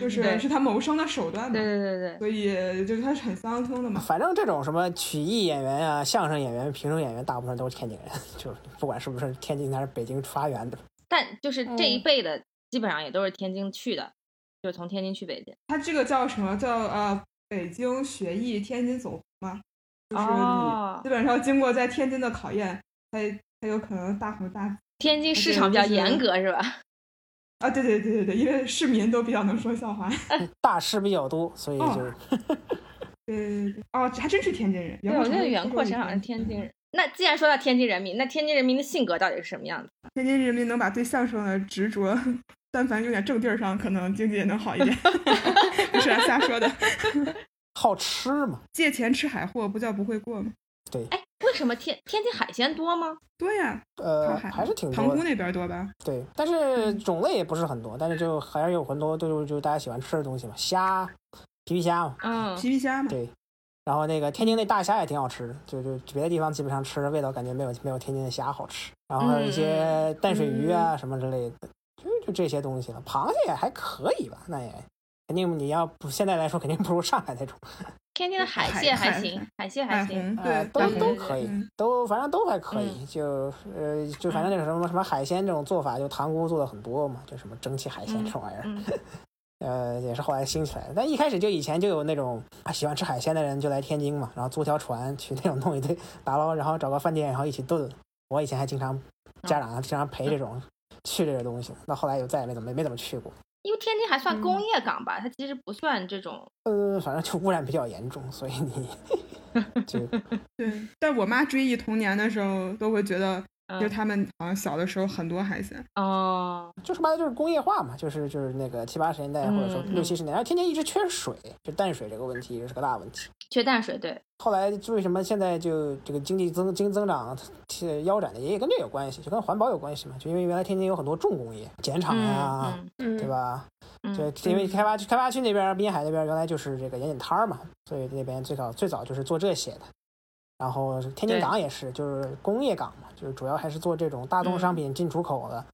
[SPEAKER 4] 就是是他谋生的手段嘛。
[SPEAKER 2] 对对对对。
[SPEAKER 4] 所以就是他是很相通的嘛。
[SPEAKER 3] 反正这种什么曲艺演员啊、相声演员、评书演员，大部分都是天津人，[laughs] 就是不管是不是天津还是北京发源的。
[SPEAKER 2] 但就是这一辈的基本上也都是天津去的。就是从天津去北京，
[SPEAKER 4] 他这个叫什么叫呃北京学艺，天津走嘛，就是你基本上经过在天津的考验，才才有可能大红大紫。
[SPEAKER 2] 天津市场比较严格是吧？
[SPEAKER 4] 啊，对对对对对，因为市民都比较能说笑话，[laughs]
[SPEAKER 3] 大师比较多，所以就 [laughs]
[SPEAKER 4] 对对对哦，还真是天津人。
[SPEAKER 2] 对，我觉得袁阔成好像是天津人。那既然说到天津人民，那天津人民的性格到底是什么样子？[laughs]
[SPEAKER 4] 天津人民能把对相声的执着。但凡有点正地儿上，可能经济也能好一点。不是瞎说的。
[SPEAKER 3] 好吃嘛？
[SPEAKER 4] 借钱吃海货，不叫不会过吗？
[SPEAKER 3] 对。
[SPEAKER 2] 哎，为什么天天津海鲜多吗？
[SPEAKER 4] 多呀。
[SPEAKER 3] 呃，还是挺多。
[SPEAKER 4] 塘沽那边多吧？
[SPEAKER 3] 对，但是种类也不是很多，但是就还是有很多都就大家喜欢吃的东西嘛，虾、皮皮虾嘛。
[SPEAKER 2] 嗯，
[SPEAKER 4] 皮皮虾嘛。
[SPEAKER 3] 对。然后那个天津那大虾也挺好吃的，就就别的地方基本上吃的味道感觉没有没有天津的虾好吃。然后还有一些淡水鱼啊什么之类的。就就这些东西了，螃蟹也还可以吧，那也肯定你要不现在来说肯定不如上海那种。[laughs]
[SPEAKER 2] 天津的海蟹还行，海蟹还行，
[SPEAKER 4] 对，
[SPEAKER 3] 都都可以，都反正都还可以。就呃，就反正那种什么什么海鲜这种做法，就塘沽做的很多嘛，就什么蒸汽海鲜这玩意儿，[laughs] 呃，也是后来兴起来的。但一开始就以前就有那种喜欢吃海鲜的人就来天津嘛，然后租条船去那种弄一堆打捞，然后找个饭店然后一起炖。我以前还经常家长经常陪这种。去这个东西，那后来就再也没怎么没怎么去过。
[SPEAKER 2] 因为天津还算工业港吧，它其实不算这种。
[SPEAKER 3] 呃，反正就污染比较严重，所以你 [laughs] 就
[SPEAKER 4] 对。但我妈追忆童年的时候，都会觉得。就他们好像小的时候很多海鲜
[SPEAKER 2] 哦，
[SPEAKER 3] 就说白了就是工业化嘛，就是就是那个七八十年代或者说六七十年代，天津一直缺水，就淡水这个问题也是个大问题。
[SPEAKER 2] 缺淡水，对。
[SPEAKER 3] 后来为什么现在就这个经济增经济增长腰斩的，也也跟这有关系，就跟环保有关系嘛。就因为原来天津有很多重工业，碱厂呀，对吧？就因为开发区开发区那边滨海那边原来就是这个盐碱滩嘛，所以那边最早最早就是做这些的。然后天津港也是，就是工业港嘛，就是主要还是做这种大宗商品进出口的，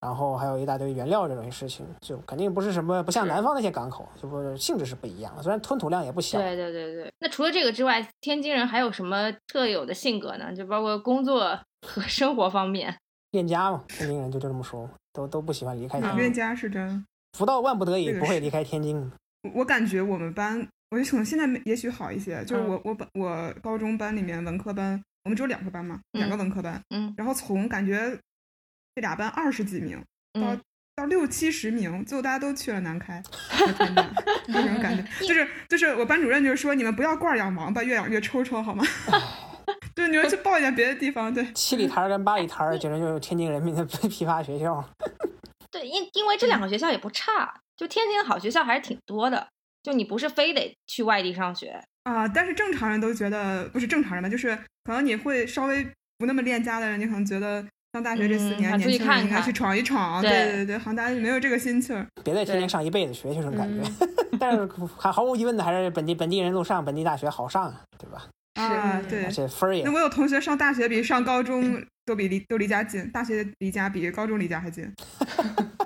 [SPEAKER 3] 然后还有一大堆原料这种事情，就肯定不是什么不像南方那些港口，就不性质是不一样的。虽然吞吐量也不小。
[SPEAKER 2] 对对对对。那除了这个之外，天津人还有什么特有的性格呢？就包括工作和生活方面。[laughs]
[SPEAKER 3] 恋家嘛，天津人就就这么说，都都不喜欢离开。天津。
[SPEAKER 4] 恋家是真。
[SPEAKER 3] 不到万不得已不会离开天津。
[SPEAKER 4] 我感觉我们班，我就可能现在也许好一些，就是我我本我高中班里面文科班。我们只有两个班嘛，两个文科班，
[SPEAKER 2] 嗯，
[SPEAKER 4] 然后从感觉这俩班二十几名到到六七十名，最后大家都去了南开，天呐，那种感觉，[laughs] 就是就是我班主任就是说，你们不要惯养王八，越养越抽抽，好吗？[laughs] 对，你们去报一点别的地方，对。[laughs]
[SPEAKER 3] 七里台跟八里台简直就是天津人民的批发学校。
[SPEAKER 2] 对，因因为这两个学校也不差，就天津的好学校还是挺多的，就你不是非得去外地上学。
[SPEAKER 4] 啊，但是正常人都觉得不是正常人吧？就是可能你会稍微不那么恋家的人，你可能觉得上大学这四年，年轻人应该去闯一闯。对对对，好像大家没有这个心气儿。
[SPEAKER 3] 别在天津上一辈子学，这种感觉。[laughs] 但是还毫无疑问的，还是本地本地人路上本地大学好上啊，对吧？
[SPEAKER 4] 啊，对。
[SPEAKER 3] 而且分儿也……
[SPEAKER 4] 那我有同学上大学比上高中都比离都离家近，大学离家比高中离家还近。[laughs]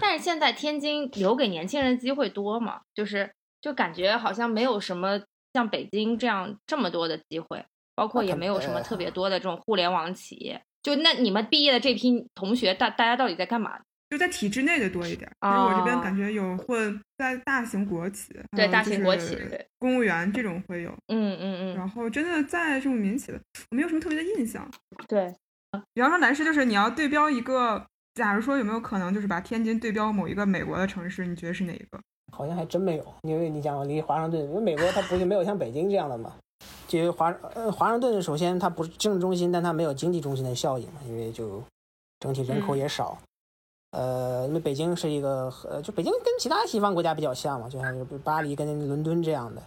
[SPEAKER 2] 但是现在天津留给年轻人机会多嘛？就是。就感觉好像没有什么像北京这样这么多的机会，包括也没有什么特别多的这种互联网企业。就那你们毕业的这批同学，大大家到底在干嘛？
[SPEAKER 4] 就在体制内的多一点。啊，我这边感觉有混在大型国企，
[SPEAKER 2] 对大型国企，
[SPEAKER 4] 公务员这种会有。
[SPEAKER 2] 嗯嗯嗯。
[SPEAKER 4] 然后真的在这种民企的，我没有什么特别的印象。
[SPEAKER 2] 对，
[SPEAKER 4] 比方说男士，就是你要对标一个，假如说有没有可能就是把天津对标某一个美国的城市，你觉得是哪一个？
[SPEAKER 3] 好像还真没有，因为你讲离华盛顿，因为美国它不是没有像北京这样的嘛。就华呃华盛顿首先它不是政治中心，但它没有经济中心的效应嘛，因为就整体人口也少。呃，因为北京是一个呃，就北京跟其他西方国家比较像嘛，就像巴黎跟伦敦这样的。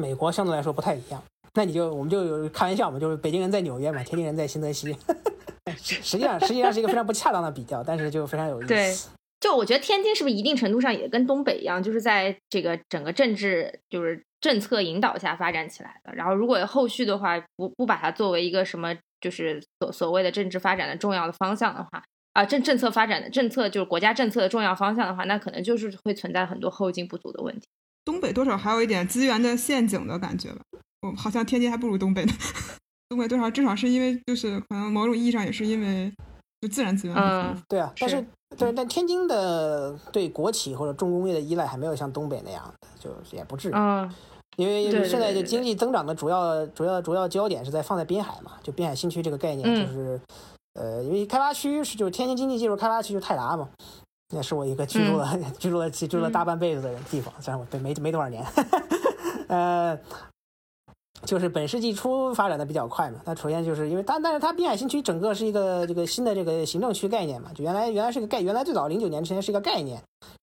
[SPEAKER 3] 美国相对来说不太一样。那你就我们就有开玩笑嘛，就是北京人在纽约嘛，天津人在新泽西。实际上实际上是一个非常不恰当的比较，但是就非常有意思。
[SPEAKER 2] 对，就我觉得天津是不是一定程度上也跟东北一样，就是在这个整个政治就是政策引导下发展起来的。然后如果后续的话不不把它作为一个什么就是所所谓的政治发展的重要的方向的话啊政政策发展的政策就是国家政策的重要方向的话，那可能就是会存在很多后劲不足的问题。
[SPEAKER 4] 东北多少还有一点资源的陷阱的感觉吧。我好像天津还不如东北呢，东北多少至少是因为就是可能某种意义上也是因为就自然资源。
[SPEAKER 2] 嗯，
[SPEAKER 3] 对啊，但是对，但天津的对国企或者重工业的依赖还没有像东北那样的，就也不至于。
[SPEAKER 2] 嗯，
[SPEAKER 3] 因为现在就经济增长的主要主要主要焦点是在放在滨海嘛，就滨海新区这个概念就是，呃，因为开发区是就是天津经济技术开发区就泰达嘛，那是我一个居住了 [laughs] 居住了居住了大半辈子的人地方，虽然我没没多少年，[laughs] 呃。就是本世纪初发展的比较快嘛，它首先就是因为它但是它滨海新区整个是一个这个新的这个行政区概念嘛，就原来原来是个概，原来最早零九年之前是一个概念，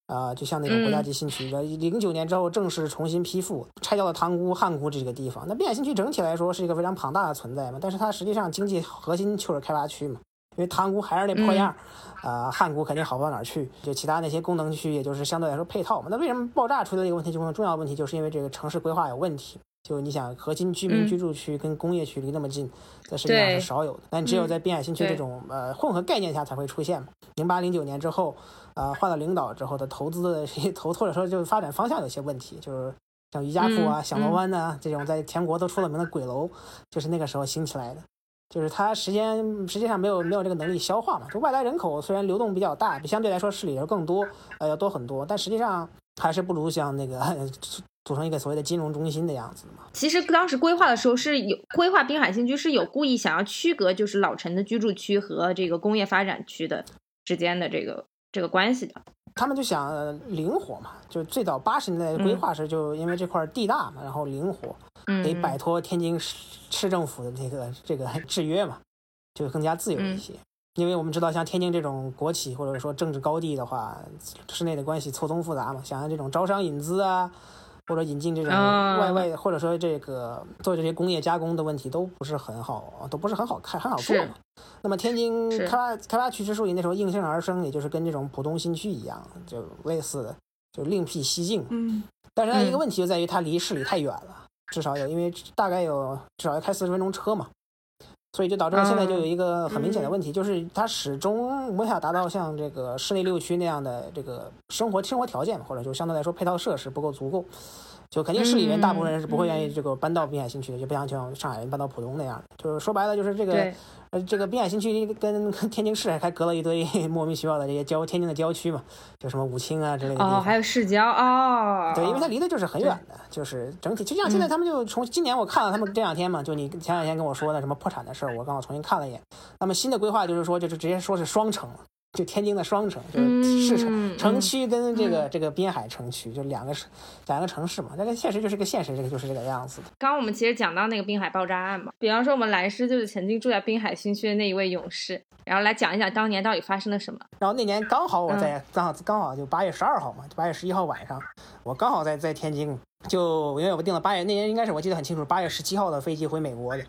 [SPEAKER 3] 啊，就像那种国家级新区，零九年之后正式重新批复，拆掉了塘沽、汉沽这个地方。那滨海新区整体来说是一个非常庞大的存在嘛，但是它实际上经济核心就是开发区嘛，因为塘沽还是那破样，啊，汉沽肯定好不到哪儿去，就其他那些功能区也就是相对来说配套嘛。那为什么爆炸出的一个问题，就重要的问题，就是因为这个城市规划有问题。就你想，核心居民居住区跟工业区离那么近，在世界上是少有的。但只有在滨海新区这种呃混合概念下才会出现。零八零九年之后，呃换了领导之后的投资的投或者说就是发展方向有些问题，就是像余家铺啊、响螺湾呐这种在全国都出了名的鬼楼，就是那个时候兴起来的。就是它时间实际上没有没有这个能力消化嘛。就外来人口虽然流动比较大，相对来说市里人更多，呃要多很多，但实际上还是不如像那个。组成一个所谓的金融中心的样子嘛？
[SPEAKER 2] 其实当时规划的时候是有规划滨海新区是有故意想要区隔，就是老城的居住区和这个工业发展区的之间的这个这个关系的。
[SPEAKER 3] 他们就想灵活嘛，就最早八十年代规划时就因为这块地大嘛，然后灵活，得摆脱天津市市政府的这个这个 [laughs] 制约嘛，就更加自由一些。因为我们知道，像天津这种国企或者说政治高地的话，市内的关系错综复杂嘛，想要这种招商引资啊。或者引进这种外外，或者说这个做这些工业加工的问题都不是很好，都不是很好看，很好做嘛。那么天津开发开发区之所以那时候应声而生，也就是跟这种浦东新区一样，就类似的，就另辟蹊径。
[SPEAKER 4] 嗯。
[SPEAKER 3] 但是它一个问题就在于它离市里太远了，至少有，因为大概有至少要开四十分钟车嘛，所以就导致了现在就有一个很明显的问题，就是它始终无法达到像这个市内六区那样的这个生活生活条件，或者就相对来说配套设施不够足够。就肯定市里面大部分人是不会愿意这个搬到滨海新区的，就不像像上海人搬到浦东那样的。就是说白了，就是这个，呃，这个滨海新区跟天津市还隔了一堆 [laughs] 莫名其妙的这些郊天津的郊区嘛，就什么武清啊之类的。哦，
[SPEAKER 2] 还有市郊哦。
[SPEAKER 3] 对，因为它离得就是很远的，就是整体就像现在他们就从今年我看了他们这两天嘛，就你前两天跟我说的什么破产的事儿，我刚好重新看了一眼。那么新的规划就是说，就是直接说是双城。就天津的双城，就是市城城区跟这个这个滨海城区，就两个城两个城市嘛。那个现实就是个现实，这个就是这个样子的。
[SPEAKER 2] 刚刚我们其实讲到那个滨海爆炸案嘛，比方说我们蓝师就是曾经住在滨海新区的那一位勇士，然后来讲一讲当年到底发生了什么。
[SPEAKER 3] 然后那年刚好我在刚好刚好就八月十二号嘛，八月十一号晚上，我刚好在在天津，就因为我订了八月那年应该是我记得很清楚，八月十七号的飞机回美国的。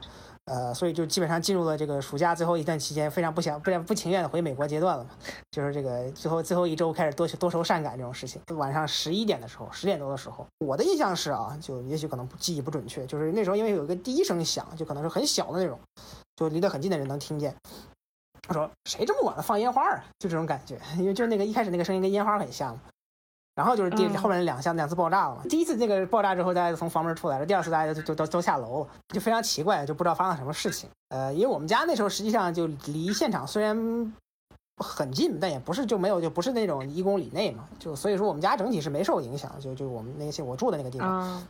[SPEAKER 3] 呃，所以就基本上进入了这个暑假最后一段期间，非常不想、不不情愿的回美国阶段了嘛。就是这个最后最后一周开始多多愁善感这种事情。晚上十一点的时候，十点多的时候，我的印象是啊，就也许可能记忆不准确，就是那时候因为有一个第一声响，就可能是很小的那种，就离得很近的人能听见。他说：“谁这么晚了放烟花啊？”就这种感觉，因为就那个一开始那个声音跟烟花很像。然后就是第后面两下两次爆炸了嘛。第一次那个爆炸之后，大家就从房门出来了。第二次大家就就都都下楼了，就非常奇怪，就不知道发生什么事情。呃，因为我们家那时候实际上就离现场虽然很近，但也不是就没有就不是那种一公里内嘛。就所以说我们家整体是没受影响。就就我们那些我住的那个地方，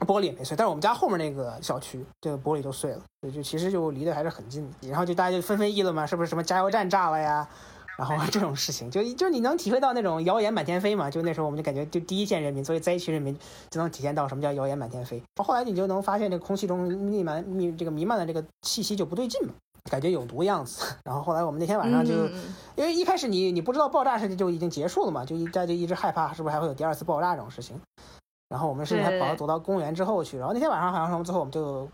[SPEAKER 3] 玻璃也没碎。但是我们家后面那个小区，这个玻璃都碎了。就就其实就离得还是很近的。然后就大家就纷纷议论嘛，是不是什么加油站炸了呀？然后这种事情，就就是你能体会到那种谣言满天飞嘛？就那时候我们就感觉，就第一线人民作为灾区人民，就能体现到什么叫谣言满天飞。后来你就能发现，这个空气中弥漫弥这个弥漫的这个气息就不对劲嘛，感觉有毒样子。[laughs] 然后后来我们那天晚上就，因为一开始你你不知道爆炸事情就已经结束了嘛，就一家就一直害怕是不是还会有第二次爆炸这种事情。然后我们甚至还跑躲到公园之后去。然后那天晚上好像说最后我们就。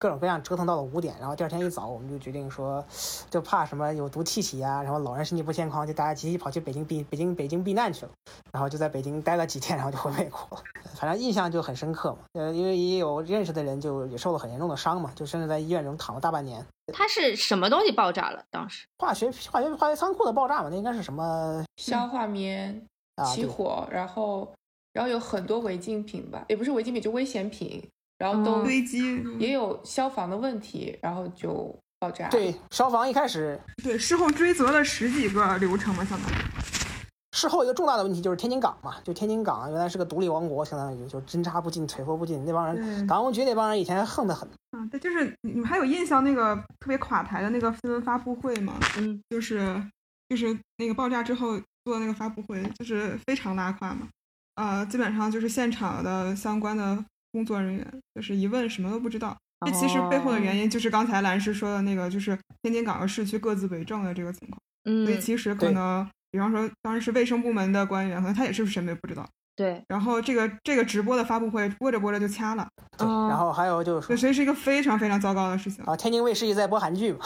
[SPEAKER 3] 各种各样折腾到了五点，然后第二天一早我们就决定说，就怕什么有毒气体啊，然后老人身体不健康，就大家集体跑去北京避北京北京避难去了，然后就在北京待了几天，然后就回美国了。反正印象就很深刻嘛，呃，因为也有认识的人就也受了很严重的伤嘛，就甚至在医院中躺了大半年。
[SPEAKER 2] 它是什么东西爆炸了？当时
[SPEAKER 3] 化学化学化学仓库的爆炸嘛，那应该是什么
[SPEAKER 1] 硝化棉起火，然后然后有很多违禁品吧，也不是违禁品，就危险品。然后都
[SPEAKER 4] 堆积，
[SPEAKER 1] 也有消防的问题，然后就爆炸。
[SPEAKER 3] 对，消防一开始
[SPEAKER 4] 对事后追责了十几个流程嘛，相当于。
[SPEAKER 3] 事后一个重大的问题就是天津港嘛，就天津港原来是个独立王国，相当于就针插不进、腿活不进，那帮人港务局那帮人以前横得很。
[SPEAKER 4] 嗯，对，就是你们还有印象那个特别垮台的那个新闻发布会吗？
[SPEAKER 2] 嗯，
[SPEAKER 4] 就是就是那个爆炸之后做那个发布会，就是非常拉胯嘛。呃，基本上就是现场的相关的。工作人员就是一问什么都不知道，这其实背后的原因就是刚才兰师说的那个，就是天津港和市区各自为政的这个情况。
[SPEAKER 2] 嗯，
[SPEAKER 4] 所以其实可能，比方说当时是卫生部门的官员，可能他也是什么也不知道。
[SPEAKER 2] 对。
[SPEAKER 4] 然后这个这个直播的发布会播着播着就掐了。
[SPEAKER 3] 对。然后还有就是，
[SPEAKER 4] 所以是一个非常非常糟糕的事情。
[SPEAKER 3] 啊，天津卫视一直在播韩剧嘛。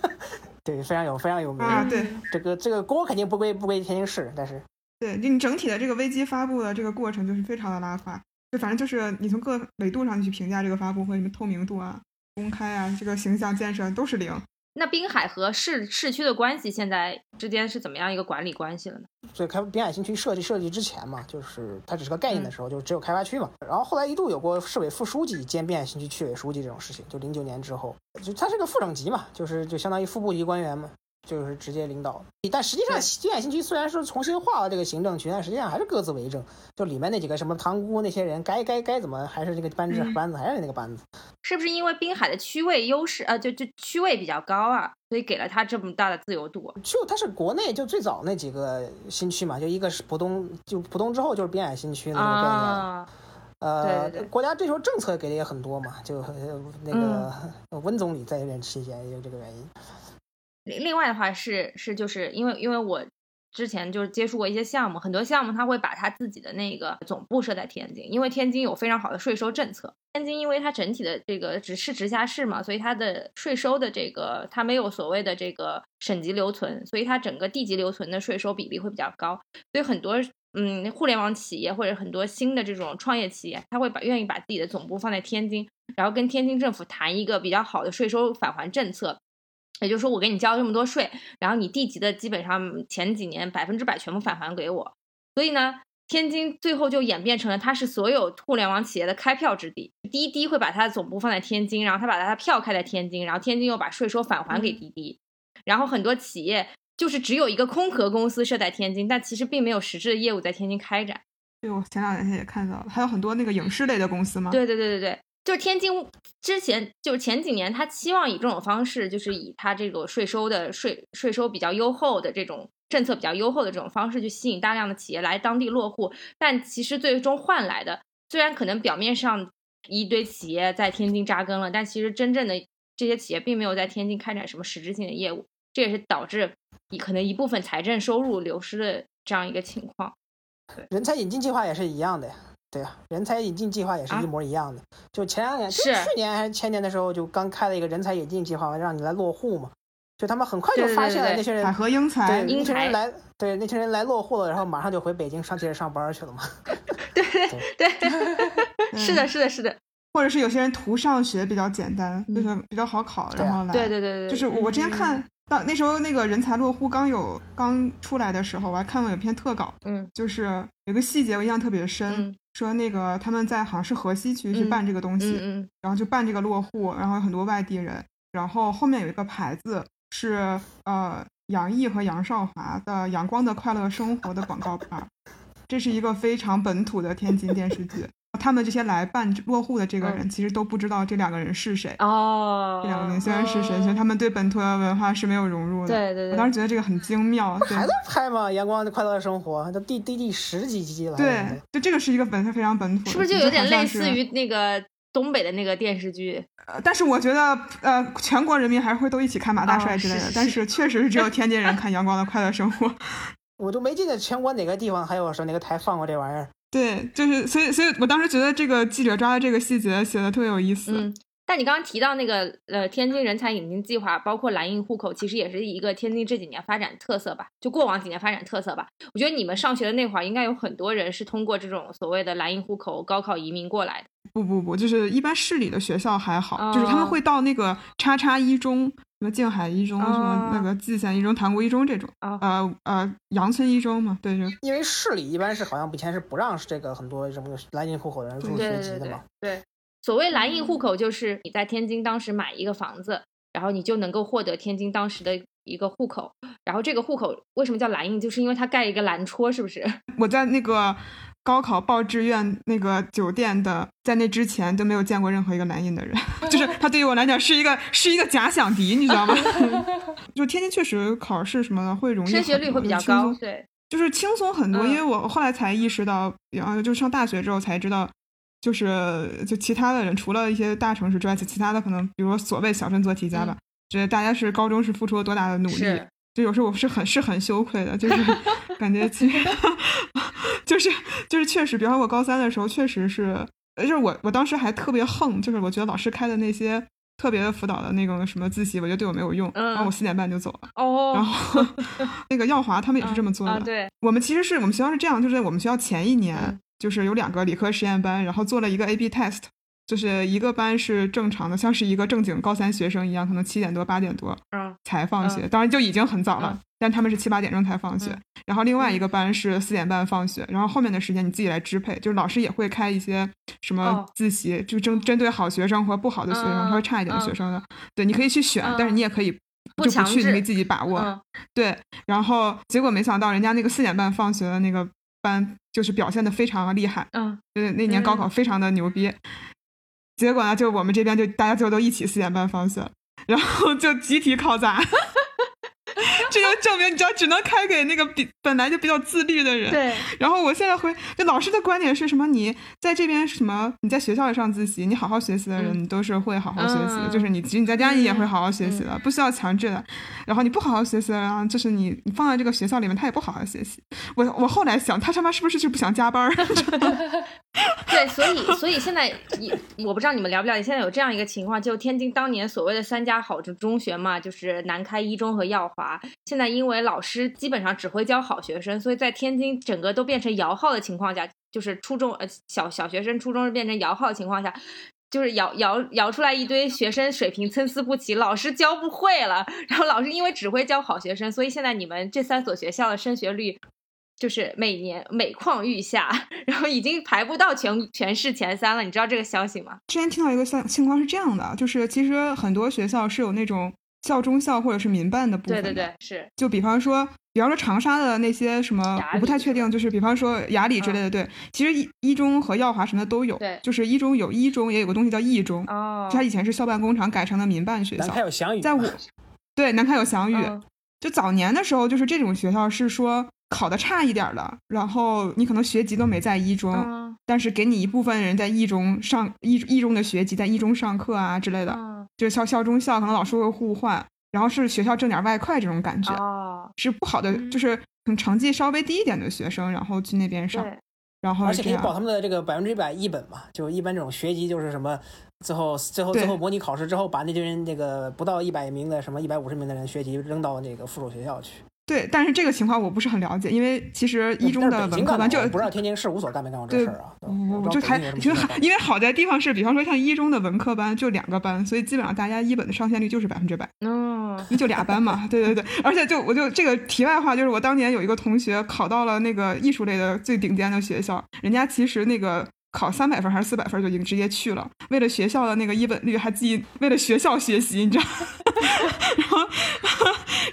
[SPEAKER 3] [laughs] 对，非常有非常有名
[SPEAKER 4] 啊。对。
[SPEAKER 3] 这个这个锅肯定不归不归天津市，但是。
[SPEAKER 4] 对就你整体的这个危机发布的这个过程就是非常的拉胯。就反正就是你从各维度上去评价这个发布会，什么透明度啊、公开啊、这个形象建设都是零。
[SPEAKER 2] 那滨海和市市区的关系现在之间是怎么样一个管理关系了呢？
[SPEAKER 3] 所以开滨海新区设计设计之前嘛，就是它只是个概念的时候，就只有开发区嘛。然后后来一度有过市委副书记兼滨海新区区委书记这种事情，就零九年之后，就它是个副省级嘛，就是就相当于副部级官员嘛。就是直接领导，但实际上滨海新区虽然说重新划了这个行政区，但实际上还是各自为政。就里面那几个什么塘沽那些人，该该该怎么还是这个班子班子还是那个班子。
[SPEAKER 2] 是不是因为滨海的区位优势啊？就就区位比较高啊，所以给了他这么大的自由度？
[SPEAKER 3] 就它是国内就最早那几个新区嘛，就一个是浦东，就浦东之后就是滨海新区那个概念。
[SPEAKER 2] 呃，
[SPEAKER 3] 国家这时候政策给的也很多嘛，就那个 [laughs] 温总理在任期间也有这个原因。
[SPEAKER 2] 另另外的话是是就是因为因为我之前就是接触过一些项目，很多项目他会把他自己的那个总部设在天津，因为天津有非常好的税收政策。天津因为它整体的这个只是直辖市嘛，所以它的税收的这个它没有所谓的这个省级留存，所以它整个地级留存的税收比例会比较高。所以很多嗯互联网企业或者很多新的这种创业企业，他会把愿意把自己的总部放在天津，然后跟天津政府谈一个比较好的税收返还政策。也就是说，我给你交这么多税，然后你地级的基本上前几年百分之百全部返还给我。所以呢，天津最后就演变成了它是所有互联网企业的开票之地。滴滴会把它的总部放在天津，然后他把它的票开在天津，然后天津又把税收返还给滴滴。然后很多企业就是只有一个空壳公司设在天津，但其实并没有实质的业务在天津开展。
[SPEAKER 4] 对，我前两天也看到了，还有很多那个影视类的公司吗？
[SPEAKER 2] 对对对对对。就是天津之前就是前几年，他期望以这种方式，就是以他这个税收的税税收比较优厚的这种政策比较优厚的这种方式去吸引大量的企业来当地落户。但其实最终换来的，虽然可能表面上一堆企业在天津扎根了，但其实真正的这些企业并没有在天津开展什么实质性的业务，这也是导致可能一部分财政收入流失的这样一个情况。
[SPEAKER 3] 人才引进计划也是一样的呀。对呀，人才引进计划也是一模一样的。就前两年，
[SPEAKER 2] 是
[SPEAKER 3] 去年还是前年的时候，就刚开了一个人才引进计划，让你来落户嘛。就他们很快就发现了那些人，
[SPEAKER 4] 海河英才，
[SPEAKER 3] 对那群人来，对那群人来落户了，然后马上就回北京上接着上班去了嘛。[laughs]
[SPEAKER 2] 对对 [laughs] 对，是的，是的，是的。
[SPEAKER 4] 或者是有些人图上学比较简单，就是比较好考，然后来。
[SPEAKER 2] 对对对对，
[SPEAKER 4] 就是我之前看。到那时候，那个人才落户刚有刚出来的时候，我还看过有篇特稿，
[SPEAKER 2] 嗯，
[SPEAKER 4] 就是有个细节我印象特别深，说那个他们在好像是河西区去办这个东西，
[SPEAKER 2] 嗯，
[SPEAKER 4] 然后就办这个落户，然后有很多外地人，然后后面有一个牌子是呃杨毅和杨少华的《阳光的快乐生活》的广告牌，这是一个非常本土的天津电视剧。他们这些来办落户的这个人，其实都不知道这两个人是谁
[SPEAKER 2] 哦。
[SPEAKER 4] 这两个明星是谁？所以他们对本土的文化是没有融入的。
[SPEAKER 2] 对对对，
[SPEAKER 4] 我当时觉得这个很精妙。
[SPEAKER 3] 还在拍吗？《阳光的快乐的生活》都第第第十几集了。
[SPEAKER 4] 对，就这个是一个本非常本土，
[SPEAKER 2] 是不是就有点类似于那个东北的那个电视剧？
[SPEAKER 4] 呃，但是我觉得，呃，全国人民还是会都一起看马大帅之类的。但是确实是只有 [laughs] 天津人看《阳光的快乐生活》。
[SPEAKER 3] 我都没记得全国哪个地方还有说哪个台放过这玩意儿。
[SPEAKER 4] 对，就是所以，所以我当时觉得这个记者抓的这个细节写的特别有意思。
[SPEAKER 2] 嗯，但你刚刚提到那个呃天津人才引进计划，包括蓝印户口，其实也是一个天津这几年发展特色吧？就过往几年发展特色吧？我觉得你们上学的那会儿，应该有很多人是通过这种所谓的蓝印户口高考移民过来的。
[SPEAKER 4] 不不不，就是一般市里的学校还好，就是他们会到那个叉叉一中。什么静海一中，什么那个蓟县一中、塘沽一中这种，呃呃，杨村一中嘛，对，就
[SPEAKER 3] 因为市里一般是好像以前是不让这个很多什么蓝印户口的人入学籍的嘛。
[SPEAKER 2] 对，所谓蓝印户口就是你在天津当时买一个房子，然后你就能够获得天津当时的一个户口，然后这个户口为什么叫蓝印，就是因为它盖一个蓝戳，是不是？[laughs]
[SPEAKER 4] 我在那个。高考报志愿那个酒店的，在那之前都没有见过任何一个蓝印的人，[laughs] 就是他对于我来讲是一个是一个假想敌，你知道吗？[laughs] 就天津确实考试什么的会容易，
[SPEAKER 2] 升学率会比较高，对，
[SPEAKER 4] 就是轻松很多。因为我后来才意识到，然后就上大学之后才知道，就是就其他的人，除了一些大城市之外，其他的可能，比如说所谓小镇做题家吧，觉得大家是高中是付出了多大的努力。就有时候我是很是很羞愧的，就是 [laughs] 感觉其实 [laughs] 就是就是确实，比方说我高三的时候，确实是，就是我我当时还特别横，就是我觉得老师开的那些特别的辅导的那种什么自习，我觉得对我没有用，然后我四点半就走了。哦。[laughs] 然后那个耀华他们也是这么做的。
[SPEAKER 2] 对。
[SPEAKER 4] 我们其实是我们学校是这样，就是我们学校前一年就是有两个理科实验班，然后做了一个 A/B test。就是一个班是正常的，像是一个正经高三学生一样，可能七点多八点多才放学，当然就已经很早了。但他们是七八点钟才放学。然后另外一个班是四点半放学，然后后面的时间你自己来支配。就是老师也会开一些什么自习，就针针对好学生和不好的学生，稍微差一点的学生的，对，你可以去选，但是你也可以就不去，你可以自己把握。对，然后结果没想到人家那个四点半放学的那个班，就是表现的非常厉害。嗯，对，那年高考非常的牛逼。结果呢，就我们这边就大家最后都一起四点半放学，然后就集体考砸。[laughs] 这就证明，你知道，只能开给那个比本来就比较自律的人。
[SPEAKER 2] 对。
[SPEAKER 4] 然后我现在回，就老师的观点是什么？你在这边什么？你在学校里上自习，你好好学习的人，你都是会好好学习的。就是你，其实你在家里也会好好学习的，不需要强制的。然后你不好好学习的，就是你，你放在这个学校里面，他也不好好学习。我我后来想，他他妈是不是就不想加班？[laughs] [laughs]
[SPEAKER 2] 对，所以所以现在你，我不知道你们了不了解，现在有这样一个情况，就天津当年所谓的三家好中学嘛，就是南开一中和耀华。现在因为老师基本上只会教好学生，所以在天津整个都变成摇号的情况下，就是初中呃小小学生初中变成摇号的情况下，就是摇摇摇出来一堆学生水平参差不齐，老师教不会了。然后老师因为只会教好学生，所以现在你们这三所学校的升学率就是每年每况愈下，[laughs] 然后已经排不到全全市前三了。你知道这个消息吗？
[SPEAKER 4] 之前听到一个情情况是这样的，就是其实很多学校是有那种。校中校或者是民办的部分，
[SPEAKER 2] 对对对，是。
[SPEAKER 4] 就比方说，比方说长沙的那些什么，我不太确定，就是比方说雅礼之类的，对。其实一一中和耀华什么的都有，
[SPEAKER 2] 对。
[SPEAKER 4] 就是一中有一中，也有个东西叫一中，哦。它以前是校办工厂改成了民办学校。南
[SPEAKER 3] 开有翔宇，
[SPEAKER 4] 在我，对，南开有翔宇。就早年的时候，就是这种学校是说考的差一点的，然后你可能学籍都没在一中，但是给你一部分人在一中上一一中的学籍，在一中上课啊之类的。就校校中校，可能老师会互换，然后是学校挣点外快这种感觉，是不好的，就是成绩稍微低一点的学生，然后去那边上，然后
[SPEAKER 3] 而且可以保他们的这个百分之一百一本嘛，就一般这种学籍就是什么，最后最后最后模拟考试之后，把那堆人那个不到一百名的什么一百五十名的人学籍扔到那个附属学校去。
[SPEAKER 4] 对，但是这个情况我不是很了解，因为其实一中的文科班就
[SPEAKER 3] 不知道天津市五所干没干过这事儿啊？
[SPEAKER 4] 就还就因为好在地方是，比方说像一中的文科班就两个班，所以基本上大家一本的上线率就是百分之百。
[SPEAKER 2] 嗯，
[SPEAKER 4] 就俩班嘛，对对对，而且就我就这个题外话，就是我当年有一个同学考到了那个艺术类的最顶尖的学校，人家其实那个。考三百分还是四百分就已经直接去了，为了学校的那个一本率，还自己为了学校学习，你知道？[laughs] 然后，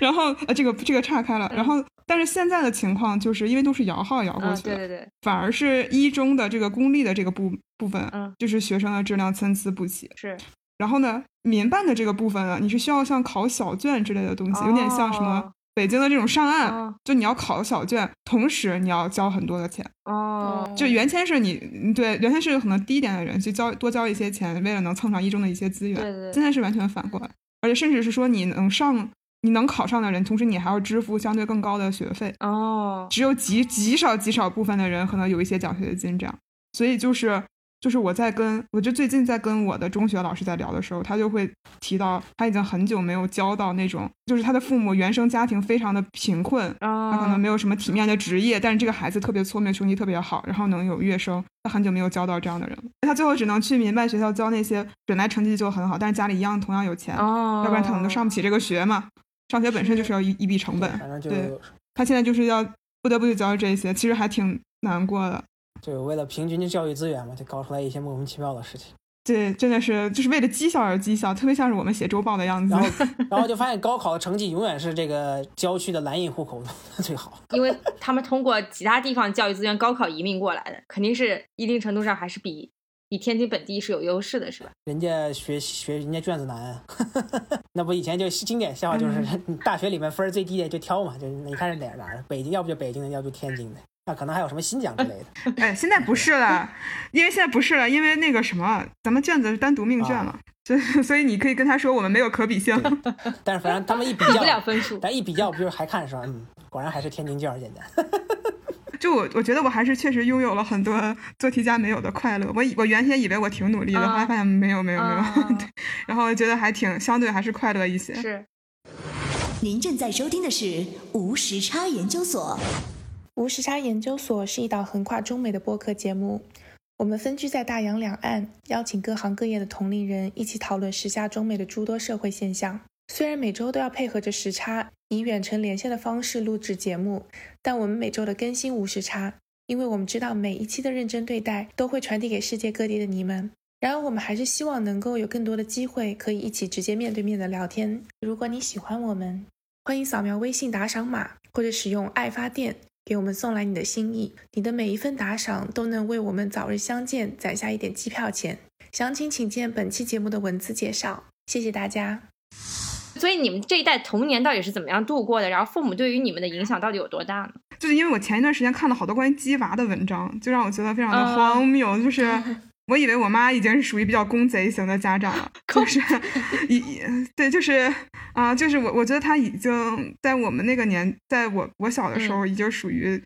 [SPEAKER 4] 然后呃，这个这个岔开了。然后，但是现在的情况就是因为都是摇号摇过去
[SPEAKER 2] 的，对对对，
[SPEAKER 4] 反而是一中的这个公立的这个部部分，嗯，就是学生的质量参差不齐。
[SPEAKER 2] 是。
[SPEAKER 4] 然后呢，民办的这个部分呢，你是需要像考小卷之类的东西，有点像什么北京的这种上岸，就你要考小卷，同时你要交很多的钱。
[SPEAKER 2] 哦。
[SPEAKER 4] 就原先是你对原先是可能低一点的人去交多交一些钱，为了能蹭上一中的一些资源。
[SPEAKER 2] 对对。
[SPEAKER 4] 现在是完全反过来。而且甚至是说你能上、你能考上的人，同时你还要支付相对更高的学费
[SPEAKER 2] 哦。
[SPEAKER 4] 只有极极少极少部分的人可能有一些奖学金这样，所以就是。就是我在跟，我就最近在跟我的中学老师在聊的时候，他就会提到他已经很久没有交到那种，就是他的父母原生家庭非常的贫困，他可能没有什么体面的职业，但是这个孩子特别聪明，成绩特别好，然后能有乐声，他很久没有交到这样的人了。他最后只能去民办学校教那些本来成绩就很好，但是家里一样同样有钱，要不然他可能都上不起这个学嘛。上学本身就是要一一笔成本，对，他现在就是要不得不去交这些，其实还挺难过的。
[SPEAKER 3] 就为了平均的教育资源嘛，就搞出来一些莫名其妙的事情。
[SPEAKER 4] 对，真的是就是为了绩效而绩效，特别像是我们写周报的样子。
[SPEAKER 3] 然后，[laughs] 然后就发现高考的成绩永远是这个郊区的蓝印户口 [laughs] 最好，
[SPEAKER 2] 因为他们通过其他地方教育资源高考移民过来的，肯定是一定程度上还是比比天津本地是有优势的，是吧？
[SPEAKER 3] 人家学学人家卷子难，[laughs] 那不以前就经典笑话就是 [laughs] 大学里面分最低的就挑嘛，就是你看是哪哪北京要不就北京的，要不就天津的。那可能还有什么新疆之类的？[laughs]
[SPEAKER 4] 哎，现在不是了，[laughs] 因为现在不是了，因为那个什么，咱们卷子是单独命卷了，所以所以你可以跟他说我们没有可比性。
[SPEAKER 3] 但是反正他们一比较
[SPEAKER 2] 不了分数，
[SPEAKER 3] 但一比较不就是还看是吧，嗯，果然还是天津卷简单。
[SPEAKER 4] 就我我觉得我还是确实拥有了很多做题家没有的快乐。我我原先以为我挺努力的，后来发现没有没有没有，[laughs] 然后觉得还挺相对还是快乐一些。
[SPEAKER 2] 是。
[SPEAKER 5] 您正在收听的是无时差研究所。
[SPEAKER 1] 无时差研究所是一档横跨中美的播客节目，我们分居在大洋两岸，邀请各行各业的同龄人一起讨论时下中美的诸多社会现象。虽然每周都要配合着时差，以远程连线的方式录制节目，但我们每周的更新无时差，因为我们知道每一期的认真对待都会传递给世界各地的你们。然而，我们还是希望能够有更多的机会可以一起直接面对面的聊天。如果你喜欢我们，欢迎扫描微信打赏码，或者使用爱发电。给我们送来你的心意，你的每一份打赏都能为我们早日相见攒下一点机票钱。详情请见本期节目的文字介绍。谢谢大家。
[SPEAKER 2] 所以你们这一代童年到底是怎么样度过的？然后父母对于你们的影响到底有多大呢？
[SPEAKER 4] 就是因为我前一段时间看了好多关于鸡娃的文章，就让我觉得非常的荒谬，就是。[laughs] 我以为我妈已经是属于比较公贼型的家长了，[laughs] 就是 [laughs] 以对，就是啊，就是我我觉得她已经在我们那个年，在我我小的时候已经属于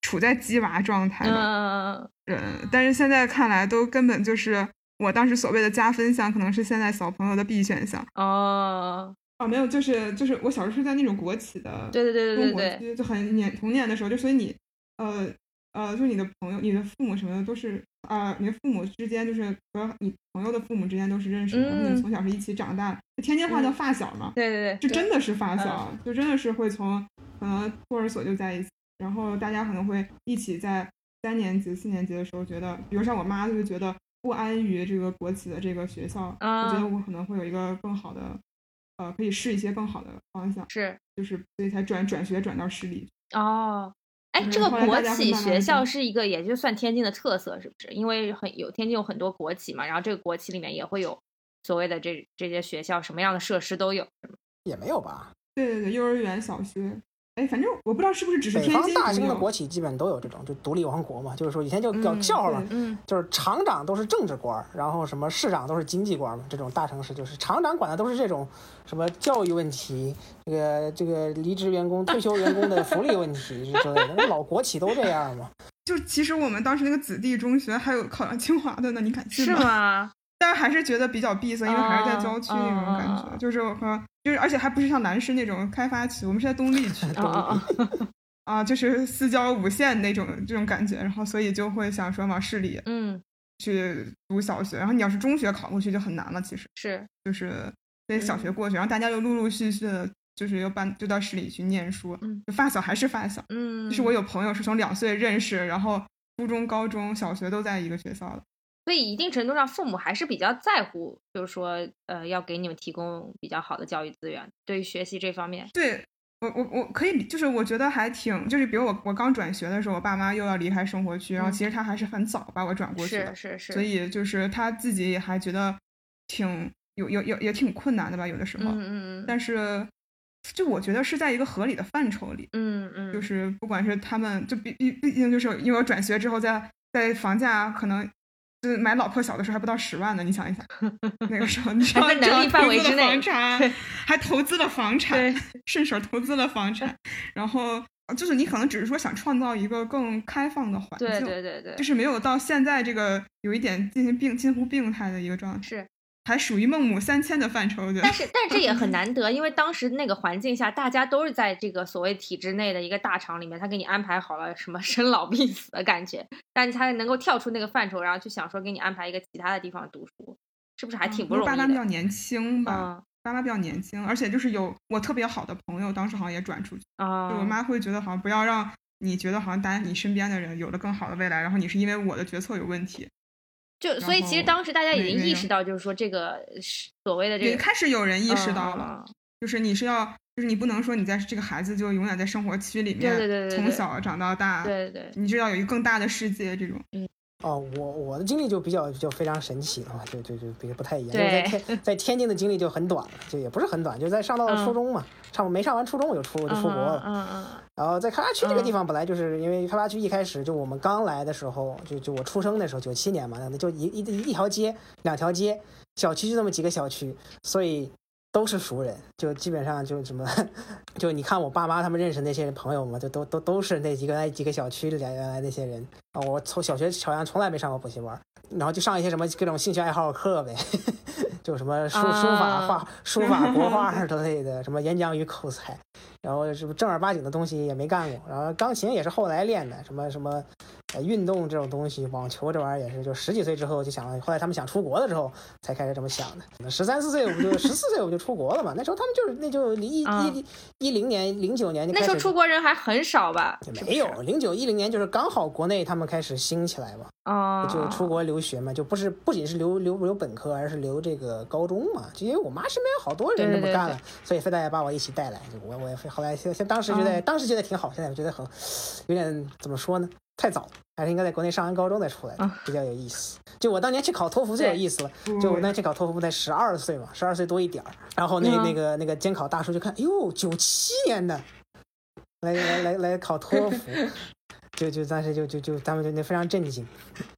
[SPEAKER 4] 处在鸡娃状态的人，但是现在看来都根本就是我当时所谓的加分项，可能是现在小朋友的 B 选项。
[SPEAKER 2] 哦。
[SPEAKER 4] 哦，没有，就是就是我小时候是在那种国企的，
[SPEAKER 2] 对对对对对
[SPEAKER 4] 对，就很年童年的时候，就所以你呃。呃，就是你的朋友、你的父母什么的都是啊，你的父母之间就是和你朋友的父母之间都是认识的，你们从小是一起长大，天津话叫发小嘛，
[SPEAKER 2] 对对对，
[SPEAKER 4] 就真的是发小，就真的是会从可能托儿所就在一起，然后大家可能会一起在三年级、四年级的时候觉得，比如像我妈就会觉得不安于这个国企的这个学校，我觉得我可能会有一个更好的，呃，可以试一些更好的方向，
[SPEAKER 2] 是，
[SPEAKER 4] 就是所以才转转学转到市里
[SPEAKER 2] 哦。哎，这个国企学校是一个，也就算天津的特色，是不是？因为很有天津有很多国企嘛，然后这个国企里面也会有所谓的这这些学校，什么样的设施都有，
[SPEAKER 3] 也没有吧？
[SPEAKER 4] 对对对，幼儿园、小学。哎，反正我不知道是不是只是北
[SPEAKER 3] 方大型的国企基本都有这种，就独立王国嘛。就是说以前就搞笑话嘛，就是厂长都是政治官，然后什么市长都是经济官嘛。这种大城市就是厂长管的都是这种什么教育问题，这个这个离职员工、退休员工的福利问题之类的。那老国企都这样嘛。[laughs]
[SPEAKER 4] 就其实我们当时那个子弟中学还有考上清华的呢，你敢信
[SPEAKER 2] 吗？是吗？[laughs]
[SPEAKER 4] 但是还是觉得比较闭塞，因为还是在郊区那种感觉，就是和就是，而且还不是像南市那种开发区，我们是在东丽区，[laughs] 啊，就是四郊五县那种这种感觉，然后所以就会想说往市里，
[SPEAKER 2] 嗯，
[SPEAKER 4] 去读小学，然后你要是中学考过去就很难了，其实
[SPEAKER 2] 是，
[SPEAKER 4] 就是得小学过去，然后大家又陆陆续续的，就是又搬就到市里去念书，
[SPEAKER 2] 就，
[SPEAKER 4] 发小还是发小，
[SPEAKER 2] 嗯，
[SPEAKER 4] 就是我有朋友是从两岁认识，然后初中、高中小学都在一个学校的。
[SPEAKER 2] 所以一定程度上，父母还是比较在乎，就是说，呃，要给你们提供比较好的教育资源，对于学习这方面。
[SPEAKER 4] 对我，我我可以，就是我觉得还挺，就是比如我我刚转学的时候，我爸妈又要离开生活区，然后其实他还是很早把我转过去
[SPEAKER 2] 的，是是是，
[SPEAKER 4] 所以就是他自己也还觉得挺有有有也挺困难的吧，有的时候，
[SPEAKER 2] 嗯嗯嗯，
[SPEAKER 4] 但是就我觉得是在一个合理的范畴里，
[SPEAKER 2] 嗯嗯，
[SPEAKER 4] 就是不管是他们，就毕毕毕竟就是因为我转学之后，在在房价可能。就买老破小的时候还不到十万呢，你想一想，那个时候你知道
[SPEAKER 2] 能力范围之内，
[SPEAKER 4] 房产还投资了房产，顺手投资了房产，[laughs] 然后就是你可能只是说想创造一个更开放的环境，对
[SPEAKER 2] 对对对，
[SPEAKER 4] 就是没有到现在这个有一点进行病近乎病态的一个状态。
[SPEAKER 2] 是。
[SPEAKER 4] 还属于孟母三迁的范畴，
[SPEAKER 2] 但是，但这也很 [laughs] 难得，因为当时那个环境下，大家都是在这个所谓体制内的一个大厂里面，他给你安排好了什么生老病死的感觉，但他能够跳出那个范畴，然后去想说给你安排一个其他的地方读书，是不是还挺不容易？
[SPEAKER 4] 爸妈比较年轻吧，爸妈比较年轻，而且就是有我特别好的朋友，当时好像也转出去啊，就我妈会觉得好像不要让你觉得好像大家你身边的人有了更好的未来，然后你是因为我的决策有问题。
[SPEAKER 2] 就所以，其实当时大家已经意识到，就是说这个所谓的这个，
[SPEAKER 4] 开始有人意识到了，就是你是要，就是你不能说你在这个孩子就永远在生活区里面，
[SPEAKER 2] 对对对，
[SPEAKER 4] 从小长到大，
[SPEAKER 2] 对对，
[SPEAKER 4] 你就要有一个更大的世界这种。
[SPEAKER 2] 嗯，
[SPEAKER 3] 哦，我我的经历就比较就非常神奇啊，就就就比不太一样。在天在天津的经历就很短了，就也不是很短，就在上到初中嘛，差不多没上完初中我就出我就出国了。
[SPEAKER 2] 嗯嗯。
[SPEAKER 3] 然后在开发区这个地方，本来就是因为开发区一开始就我们刚来的时候，就就我出生的时候，九七年嘛，那就一一一条街，两条街，小区就那么几个小区，所以都是熟人，就基本上就什么，[laughs] 就你看我爸妈他们认识那些朋友嘛，就都都都是那几个那几个小区里原来那些人啊。我从小学好像从来没上过补习班，然后就上一些什么各种兴趣爱好课呗。[laughs] 就什么书书法画书法国画之类的，什么演讲与口才，然后什么正儿八经的东西也没干过，然后钢琴也是后来练的，什么什么。运动这种东西，网球这玩意儿也是，就十几岁之后就想了。后来他们想出国的时候，才开始这么想的。十三四岁我们就十四岁我们就出国了嘛。那时候他们就是那就一一一零年零九年就
[SPEAKER 2] 那时候出国人还很少吧？
[SPEAKER 3] 没有，零九一零年就是刚好国内他们开始兴起来嘛。
[SPEAKER 2] 啊，
[SPEAKER 3] 就出国留学嘛，就不是不仅是留留留本科，而是留这个高中嘛。就因为我妈身边有好多人这么干了，所以非得要把我一起带来。就我我也后来现当时觉得当时觉得挺好，现在我觉得很有点怎么说呢？太早，还是应该在国内上完高中再出来，比较有意思。就我当年去考托福最有意思了，就我那去考托福才十二岁嘛，十二岁多一点儿。然后那那个那个监考大叔就看，哟，九七年的，来来来来考托福，就就当时就就就他们就那非常震惊。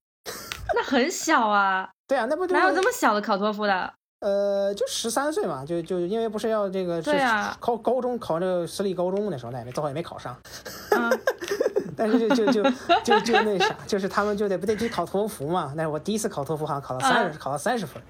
[SPEAKER 3] [laughs]
[SPEAKER 2] 那很小啊。
[SPEAKER 3] 对啊，那不
[SPEAKER 2] 哪有这么小的考托福的？
[SPEAKER 3] 呃，就十三岁嘛，就就因为不是要这个
[SPEAKER 2] 对啊，
[SPEAKER 3] 考高中考那个私立高中那时候，那也最后也没考上。[laughs] 但是就就就就就那啥，就是他们就得不得去考托福嘛？那是我第一次考托福，好像考到三十，考了三十分。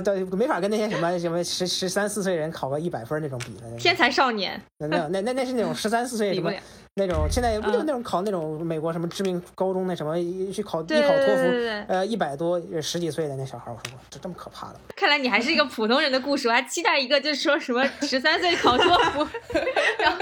[SPEAKER 3] 对，没法跟那些什么什么十十三四岁人考个一百分那种比了。
[SPEAKER 2] 天才少年。
[SPEAKER 3] 那那那那是那种十三四岁什么。[laughs] 那种现在不就那种考那种美国什么知名高中那什么去考一考托福，呃一百多十几岁的那小孩，我说这这么可怕的？
[SPEAKER 2] 看来你还是一个普通人的故事，我还期待一个就是说什么十三岁考托福，[laughs] 然后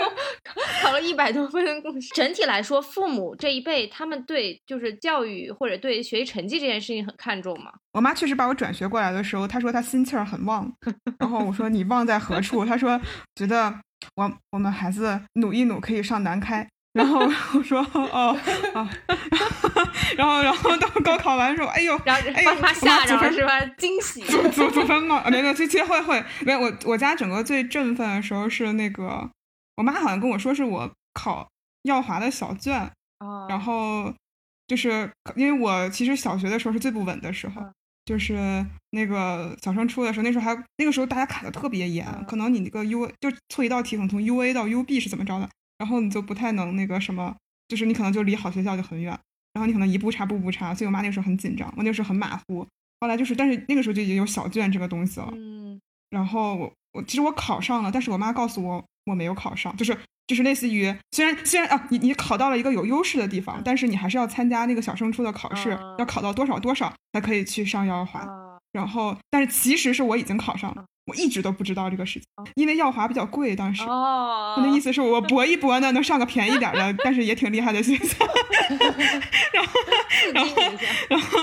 [SPEAKER 2] 考了一百多分的故事。整体来说，父母这一辈他们对就是教育或者对学习成绩这件事情很看重吗？
[SPEAKER 4] 我妈确实把我转学过来的时候，她说她心气儿很旺，[laughs] 然后我说你旺在何处？她说觉得。我我们孩子努一努可以上南开，然后 [laughs] 我说哦哦，[laughs] 然后然后到高考完说哎呦，
[SPEAKER 2] 然后帮他下着是吧？惊喜
[SPEAKER 4] 组组组分嘛？没有，其实会会没有。我我家整个最振奋的时候是那个，我妈好像跟我说是我考耀华的小卷，然后就是因为我其实小学的时候是最不稳的时候。就是那个小升初的时候，那时候还那个时候大家卡的特别严，可能你那个 U 就错一道题，可能从 U A 到 U B 是怎么着的，然后你就不太能那个什么，就是你可能就离好学校就很远，然后你可能一步差步步差，所以我妈那个时候很紧张，我那时候很马虎。后来就是，但是那个时候就已经有小卷这个东西了，嗯，然后我我其实我考上了，但是我妈告诉我我没有考上，就是就是类似于虽然虽然啊你你考到了一个有优势的地方，但是你还是要参加那个小升初的考试，要考到多少多少才可以去上幼儿华。然后但是其实是我已经考上了，我一直都不知道这个事情，因为耀华比较贵，当时。哦。他的意思是我搏一搏呢，能上个便宜点的，但是也挺厉害的学校。[laughs] 然后，[laughs] 然后，然后。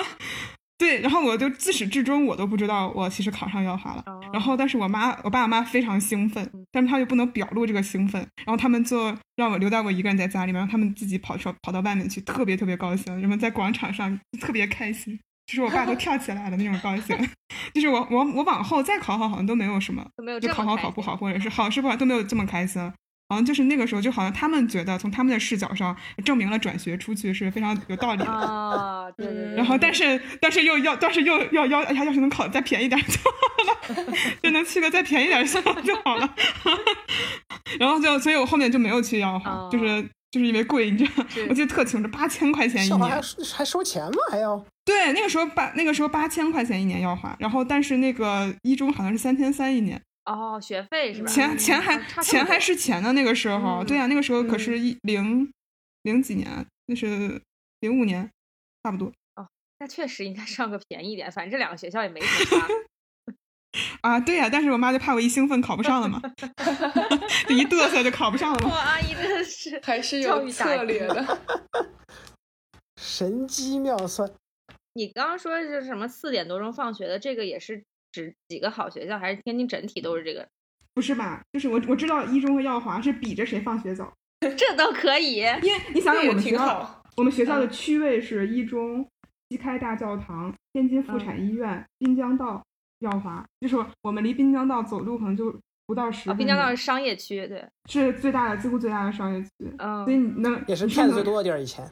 [SPEAKER 4] 对，然后我就自始至终我都不知道我其实考上耀华了。然后，但是我妈、我爸、我妈非常兴奋，但是他又不能表露这个兴奋，然后他们就让我留在我一个人在家里面，让他们自己跑出跑到外面去，特别特别高兴，人们在广场上特别开心，就是我爸都 [laughs] 跳起来了那种高兴。[laughs] 就是我我我往后再考好好像都没有什么，就考好考不好，或者是好是不好都没有这么开心。好像就是那个时候，就好像他们觉得从他们的视角上证明了转学出去是非常有道理的
[SPEAKER 2] 啊，对对对。
[SPEAKER 4] 然后，但是但是又要，但是又要要，哎呀，要是能考再便宜点就好了，就能去个再便宜点校就好了。[laughs] 然后就，所以我后面就没有去耀华，就是就是因为贵，你知道？我记得特清楚，八千块钱一年，
[SPEAKER 3] 还还收钱吗？还要？
[SPEAKER 4] 对，那个时候八那个时候八千块钱一年耀华，然后但是那个一中好像是三千三一年。
[SPEAKER 2] 哦，学费是吧？
[SPEAKER 4] 钱钱还钱还是钱的那个时候，对呀，那个时候可是一零零几年，那是零五年，差不多。
[SPEAKER 2] 哦，那确实应该上个便宜点，反正这两个学校也没什么差。[laughs]
[SPEAKER 4] 啊，对呀，但是我妈就怕我一兴奋考不上了嘛，[laughs] 一嘚瑟就考不上了。
[SPEAKER 2] 哇，阿姨真的是 [laughs]
[SPEAKER 1] 还是有策略的，
[SPEAKER 3] 神机妙算。
[SPEAKER 2] 你刚刚说是什么四点多钟放学的，这个也是。指几个好学校，还是天津整体都是这个？
[SPEAKER 4] 不是吧？就是我我知道一中和耀华是比着谁放学早，[laughs]
[SPEAKER 2] 这都可以。
[SPEAKER 4] 因为你想想，我们学校我们学校的区位是一中、西开大教堂、天津妇产医院、滨江道、耀华，就是我们离滨江道走路可能就不到十。
[SPEAKER 2] 滨江道是商业区，对，
[SPEAKER 4] 是最大的，几乎最大的商业区。嗯，所以你能
[SPEAKER 3] 也是骗子最多的地儿，以前。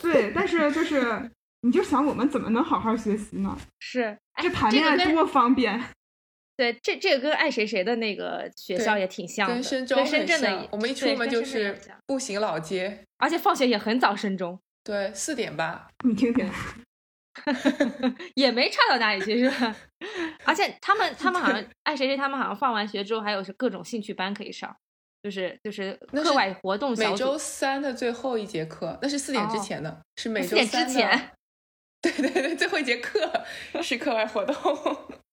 [SPEAKER 4] 对，但是就是。你就想我们怎么能好好学习呢？
[SPEAKER 2] 是，
[SPEAKER 4] 这谈恋爱多方便。[laughs]
[SPEAKER 2] 对，这这个跟爱谁谁的那个学校也挺像的，
[SPEAKER 1] 跟
[SPEAKER 2] 深
[SPEAKER 1] 圳
[SPEAKER 2] 深
[SPEAKER 1] 的。我们一出门就是步行老街，
[SPEAKER 2] 而且放学也很早，深中。
[SPEAKER 1] 对，四点吧。
[SPEAKER 4] 你听听，[laughs]
[SPEAKER 2] 也没差到哪里去，是吧？[laughs] 而且他们他们好像爱谁谁，他们好像放完学之后还有是各种兴趣班可以上，就是就是课外活动。
[SPEAKER 1] 每周三的最后一节课，那是四点之前的，是每
[SPEAKER 2] 周三
[SPEAKER 1] 之
[SPEAKER 2] 前。
[SPEAKER 1] 对 [laughs] 对对，最后一节课是课外活动。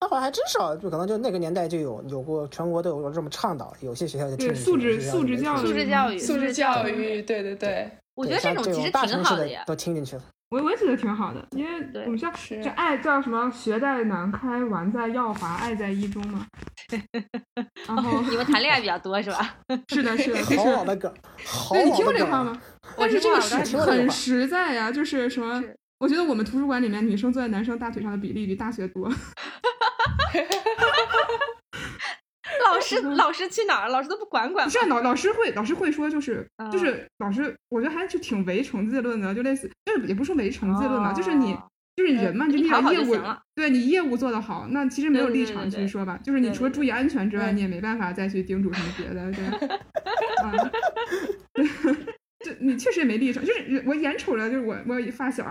[SPEAKER 3] 那好像还真少，就可能就那个年代就有有过，全国都有这么倡导。有些学校就
[SPEAKER 4] 对素质素质教育
[SPEAKER 2] 素质教育
[SPEAKER 1] 素质教育，对对对。
[SPEAKER 2] 我觉得这种其实挺好的呀，
[SPEAKER 3] 都听进去了。
[SPEAKER 4] 我我也觉得挺好的，因为我们学校这爱叫什么？学在南开，玩在耀华，爱在一中嘛。[laughs] 然后
[SPEAKER 2] 你们谈恋爱比较多是吧？
[SPEAKER 4] 是的，是的，
[SPEAKER 3] 好那个，
[SPEAKER 4] 对，你听过这话吗？但是这个是很实在呀，就是什么？我觉得我们图书馆里面女生坐在男生大腿上的比例比大学多。[laughs]
[SPEAKER 2] 老师，[laughs] 老师去哪儿？老师都不管管。
[SPEAKER 4] 不是老老师会，老师会说，就是就是老师，我觉得还是挺唯成绩论的，就类似，就是也不是唯成绩论吧，就是你就是人嘛，就你业务，对你业务做得好，那其实没有立场去说吧，就是你除了注意安全之外，你也没办法再去叮嘱什么别的，对。[laughs] 啊，就你确实也没立场，就是我眼瞅着，就是我我发小。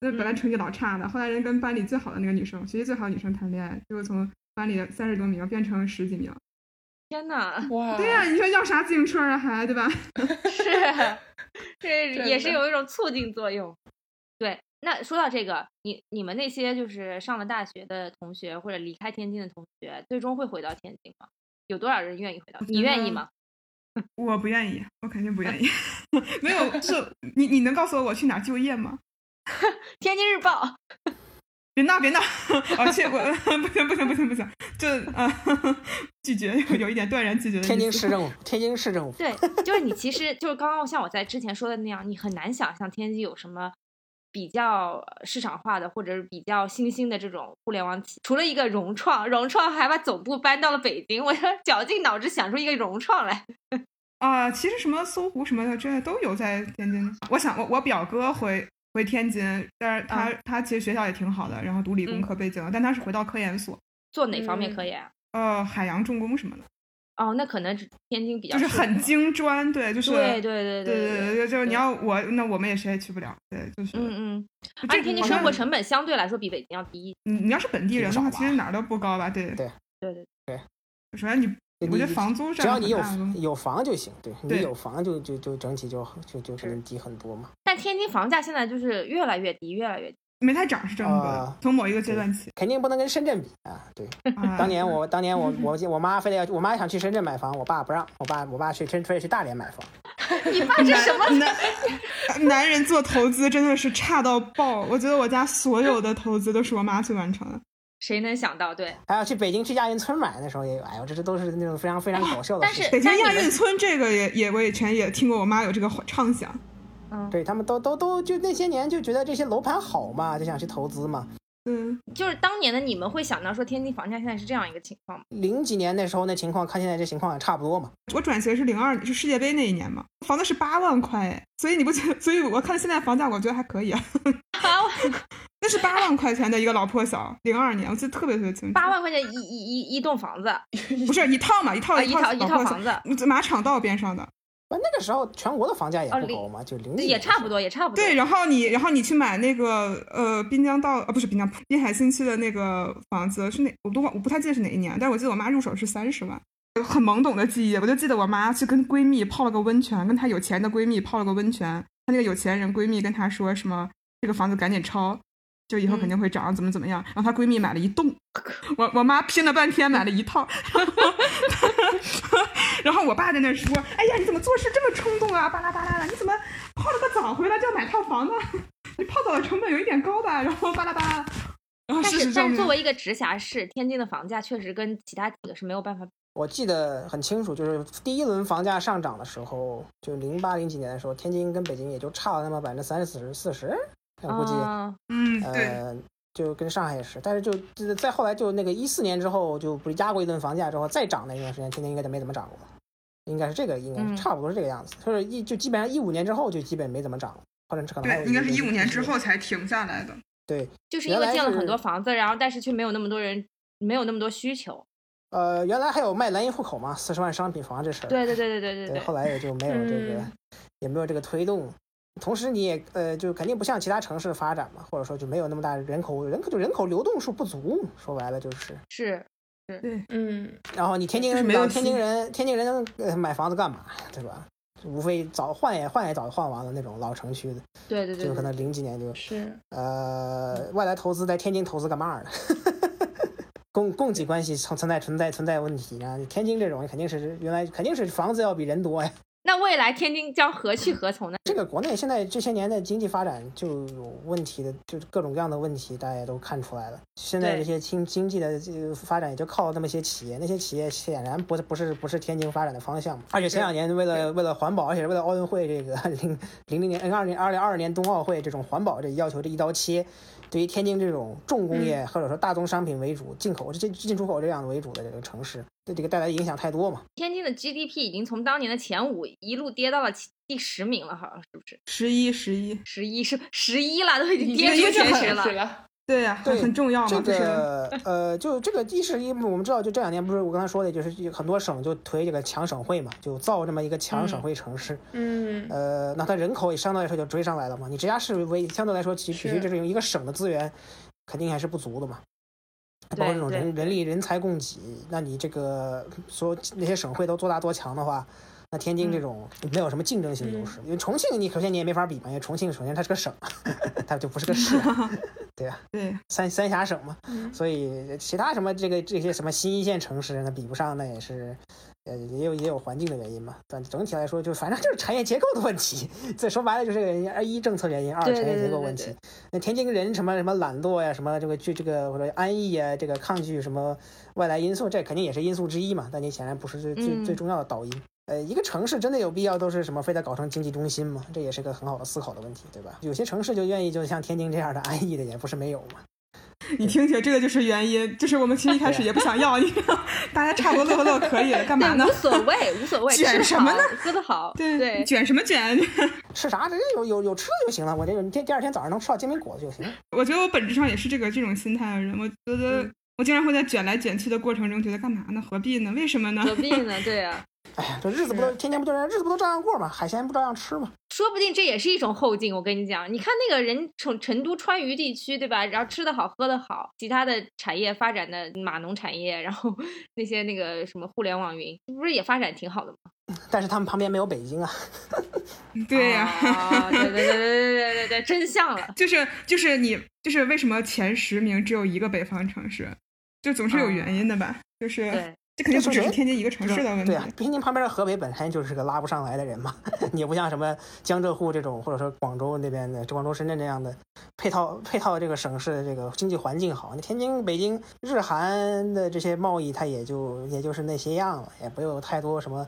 [SPEAKER 4] 那本来成绩老差的，后来人跟班里最好的那个女生，学习最好的女生谈恋爱，结果从班里的三十多名变成十几名。
[SPEAKER 2] 天呐，
[SPEAKER 1] 哇！
[SPEAKER 4] 对呀，你说要啥自行车啊，还对吧？[laughs]
[SPEAKER 2] 是，这也是有一种促进作用。对，那说到这个，你你们那些就是上了大学的同学，或者离开天津的同学，最终会回到天津吗？有多少人愿意回到？你愿意吗？
[SPEAKER 4] 我不愿意，我肯定不愿意。[laughs] [laughs] 没有，就是你你能告诉我我去哪就业吗？[laughs]
[SPEAKER 2] 天津日报，[laughs]
[SPEAKER 4] 别闹别闹！而且我不行不行不行不行，就啊 [laughs] 拒绝有有一点断然拒绝。
[SPEAKER 3] 天津市政府，天津市政府。
[SPEAKER 2] 对，就是你其实就是刚刚像我在之前说的那样，你很难想象天津有什么比较市场化的或者是比较新兴的这种互联网企，除了一个融创，融创还把总部搬到了北京，我绞尽脑汁想出一个融创来。
[SPEAKER 4] 啊，其实什么搜狐什么的这些都有在天津。我想我我表哥回。回天津，但是他他其实学校也挺好的，然后读理工科背景，但他是回到科研所，
[SPEAKER 2] 做哪方面科研？
[SPEAKER 4] 呃，海洋重工什么的。
[SPEAKER 2] 哦，那可能天津比较
[SPEAKER 4] 就是很精专，对，就是
[SPEAKER 2] 对对对
[SPEAKER 4] 对对
[SPEAKER 2] 对，
[SPEAKER 4] 就是你要我，那我们也谁也去不了，对，就是
[SPEAKER 2] 嗯嗯。而且天津生活成本相对来说比北京要低。
[SPEAKER 4] 你你要是本地人的话，其实哪儿都不高吧？对
[SPEAKER 3] 对
[SPEAKER 2] 对对对。
[SPEAKER 4] 首先你。我觉得房租
[SPEAKER 3] 只要你有有房就行，对你有房就就就整体就就就可能低很多嘛。
[SPEAKER 2] 但天津房价现在就是越来越低，越来越低。
[SPEAKER 4] 没太涨是真的，从某一个阶段起，
[SPEAKER 3] 肯定不能跟深圳比啊。对，[laughs] 当年我当 [laughs] 年我我我妈非得要，我妈想去深圳买房，我爸不让，我爸我爸去深非得去大连买房。[laughs]
[SPEAKER 2] 你爸这什么
[SPEAKER 4] 男男人做投资真的是差到爆，我觉得我家所有的投资都是我妈去完成的。
[SPEAKER 2] 谁能想到？对，
[SPEAKER 3] 还要去北京去亚运村买，那时候也有。哎呦，这这都是那种非常非常搞笑的。[laughs]
[SPEAKER 2] 但是
[SPEAKER 4] 北京亚运村这个也也我以前也听过，我妈有这个畅想。
[SPEAKER 2] 嗯，
[SPEAKER 3] 对他们都都都就那些年就觉得这些楼盘好嘛，就想去投资嘛。
[SPEAKER 4] 嗯，
[SPEAKER 2] 就是当年的你们会想到说天津房价现在是这样一个情况吗？
[SPEAKER 3] 零几年那时候那情况，看现在这情况也差不多嘛。
[SPEAKER 4] 我转学是零二，是世界杯那一年嘛，房子是八万块，所以你不觉？所以我看现在房价，我觉得还可以啊。[laughs]
[SPEAKER 2] 八万，
[SPEAKER 4] 那是八万块钱的一个老破小，零二年，我记得特别特别清楚。
[SPEAKER 2] 八万块钱一一一一栋房子，
[SPEAKER 4] 不是一套嘛？一套
[SPEAKER 2] 一套一套房子，
[SPEAKER 4] 马场道边上的。
[SPEAKER 3] 那那个时候全国的房价也不高嘛，就零
[SPEAKER 2] 也差不多，也差不多。
[SPEAKER 4] 对，然后你，然后你去买那个呃滨江道呃不是滨江滨海新区的那个房子是哪？我都忘，我不太记得是哪一年，但是我记得我妈入手是三十万，很懵懂的记忆，我就记得我妈去跟闺蜜泡了个温泉，跟她有钱的闺蜜泡了个温泉，她那个有钱人闺蜜跟她说什么，这个房子赶紧抄。就以后肯定会涨，怎么怎么样？然后她闺蜜买了一栋，我我妈拼了半天买了一套，[laughs] [laughs] 然后我爸在那说：“哎呀，你怎么做事这么冲动啊？巴拉巴拉的，你怎么泡了个澡回来就要买套房呢？[laughs] 你泡澡的成本有一点高吧？”然后巴拉巴拉。但
[SPEAKER 2] 是但是作为一个直辖市，天津的房价确实跟其他几个是没有办法。
[SPEAKER 3] 我记得很清楚，就是第一轮房价上涨的时候，就零八零几年的时候，天津跟北京也就差了那么百分之三十、四十、四十。我估计，
[SPEAKER 4] 嗯，
[SPEAKER 3] 呃，就跟上海也是，但是就再后来就那个一四年之后，就不是压过一顿房价之后再涨那一段时间，天津应该就没怎么涨过，应该是这个，应该是差不多是这个样子，就是一就基本上一五年之后就基本没怎么涨了，或者可能
[SPEAKER 4] 对，应该是一五年之后才停下来的。
[SPEAKER 3] 对，
[SPEAKER 2] 就是因为建了很多房子，然后但是却没有那么多人，没有那么多需求。
[SPEAKER 3] 呃，原来还有卖蓝印户口嘛，四十万商品房这事儿。
[SPEAKER 2] 对对对对对
[SPEAKER 3] 对
[SPEAKER 2] 对。
[SPEAKER 3] 后来也就没有这个，也没有这个推动。同时，你也呃，就肯定不像其他城市发展嘛，或者说就没有那么大人口，人口就人口流动数不足，说白了就是
[SPEAKER 2] 是是，
[SPEAKER 4] 对，
[SPEAKER 1] 嗯。
[SPEAKER 3] 然后你天津人没有天津人，天津人呃买房子干嘛呀，对吧？无非早换也换也早换完了那种老城区的，
[SPEAKER 2] 对对对，
[SPEAKER 3] 就可能零几年就
[SPEAKER 1] 是
[SPEAKER 3] 呃，外来投资在天津投资干嘛呢？[laughs] 供供给关系存存在存在存在问题啊！天津这种肯定是原来肯定是房子要比人多呀。
[SPEAKER 2] 那未来天津将何去何从呢？
[SPEAKER 3] 这个国内现在这些年的经济发展就有问题的，就是各种各样的问题，大家都看出来了。现在这些经经济的这个发展也就靠那么些企业，那些企业显然不不是不是天津发展的方向。而且前两年为了为了环保，而且为了奥运会这个 [laughs] 零零零年、二零二零二二年冬奥会这种环保这要求这一刀切。对于天津这种重工业或者说大宗商品为主、进口这进出口这样的为主的这个城市，对这个带来影响太多嘛？
[SPEAKER 2] 天津的 GDP 已经从当年的前五一路跌到了第十名了，好像是不是？
[SPEAKER 4] 十一，十一，
[SPEAKER 2] 十一是十一了，都已经跌出前十
[SPEAKER 1] 了。
[SPEAKER 4] 对呀，对，很重要
[SPEAKER 3] 嘛。这个呃，就这个一是一，我们知道，就这两年不是我刚才说的，就是很多省就推这个强省会嘛，就造这么一个强省会城市。
[SPEAKER 1] 嗯。
[SPEAKER 3] 呃，那它人口也相对来说就追上来了嘛。你直辖市为相对来说，其其实这是用一个省的资源，肯定还是不足的嘛。包括这种人人力人才供给，那你这个所有那些省会都做大做强的话。那天津这种没有什么竞争性优势，因为重庆你首先你也没法比嘛，因为重庆首先它是个省，[laughs] 它就不是个市，[laughs] 对呀，
[SPEAKER 4] 对，
[SPEAKER 3] 三三峡省嘛，所以其他什么这个这些什么新一线城市那比不上，那也是，呃也有也有环境的原因嘛，但整体来说就反正就是产业结构的问题，[laughs] 这说白了就是这个原因，二一政策原因，二产业结构问题。那天津人什么什么懒惰呀，什么这个就这个或者安逸呀，这个抗拒什么外来因素，这肯定也是因素之一嘛，但你显然不是最最最重要的导因。呃，一个城市真的有必要都是什么非得搞成经济中心吗？这也是个很好的思考的问题，对吧？有些城市就愿意就像天津这样的 [laughs] 安逸的，也不是没有嘛。
[SPEAKER 4] 你听起来这个就是原因，就是我们其实一开始也不想要，你大家差不多乐乐可以了，干嘛呢？
[SPEAKER 2] 无所谓，无所谓，[laughs]
[SPEAKER 4] 卷什么呢？
[SPEAKER 2] 喝得好，
[SPEAKER 4] 对
[SPEAKER 2] 对，
[SPEAKER 4] 卷什么卷？[laughs]
[SPEAKER 3] 吃啥？直接有有有吃的就行了。我这个第第二天早上能吃到煎饼果子就行。
[SPEAKER 4] 我觉得我本质上也是这个这种心态的人。我觉得我经常会在卷来卷去的过程中，觉得干嘛呢？何必呢？为什么呢？
[SPEAKER 2] 何必呢？对呀。
[SPEAKER 3] 哎呀这日子不都天天不都样日子不都照样过吗海鲜不照样吃吗
[SPEAKER 2] 说不定这也是一种后劲我跟你讲。你看那个人从成都川渝地区对吧？然后吃的好喝的好其他的产业发展的码农产业然后那些那个什么互联网云不是也发展挺好的吗
[SPEAKER 3] 但是他们旁边没有北京啊。[laughs]
[SPEAKER 4] 对呀。
[SPEAKER 2] 对对对对对对对真相了
[SPEAKER 4] 就是就是你就是为什么前十名只有一个北方城市就总是有原因的吧就是对这肯定不只是天津一个城市的问题。
[SPEAKER 3] 对啊，天津旁边的河北本身就是个拉不上来的人嘛，你不像什么江浙沪这种，或者说广州那边的，广州、深圳这样的配套配套这个省市的这个经济环境好。那天津、北京、日韩的这些贸易，它也就也就是那些样了，也没有太多什么。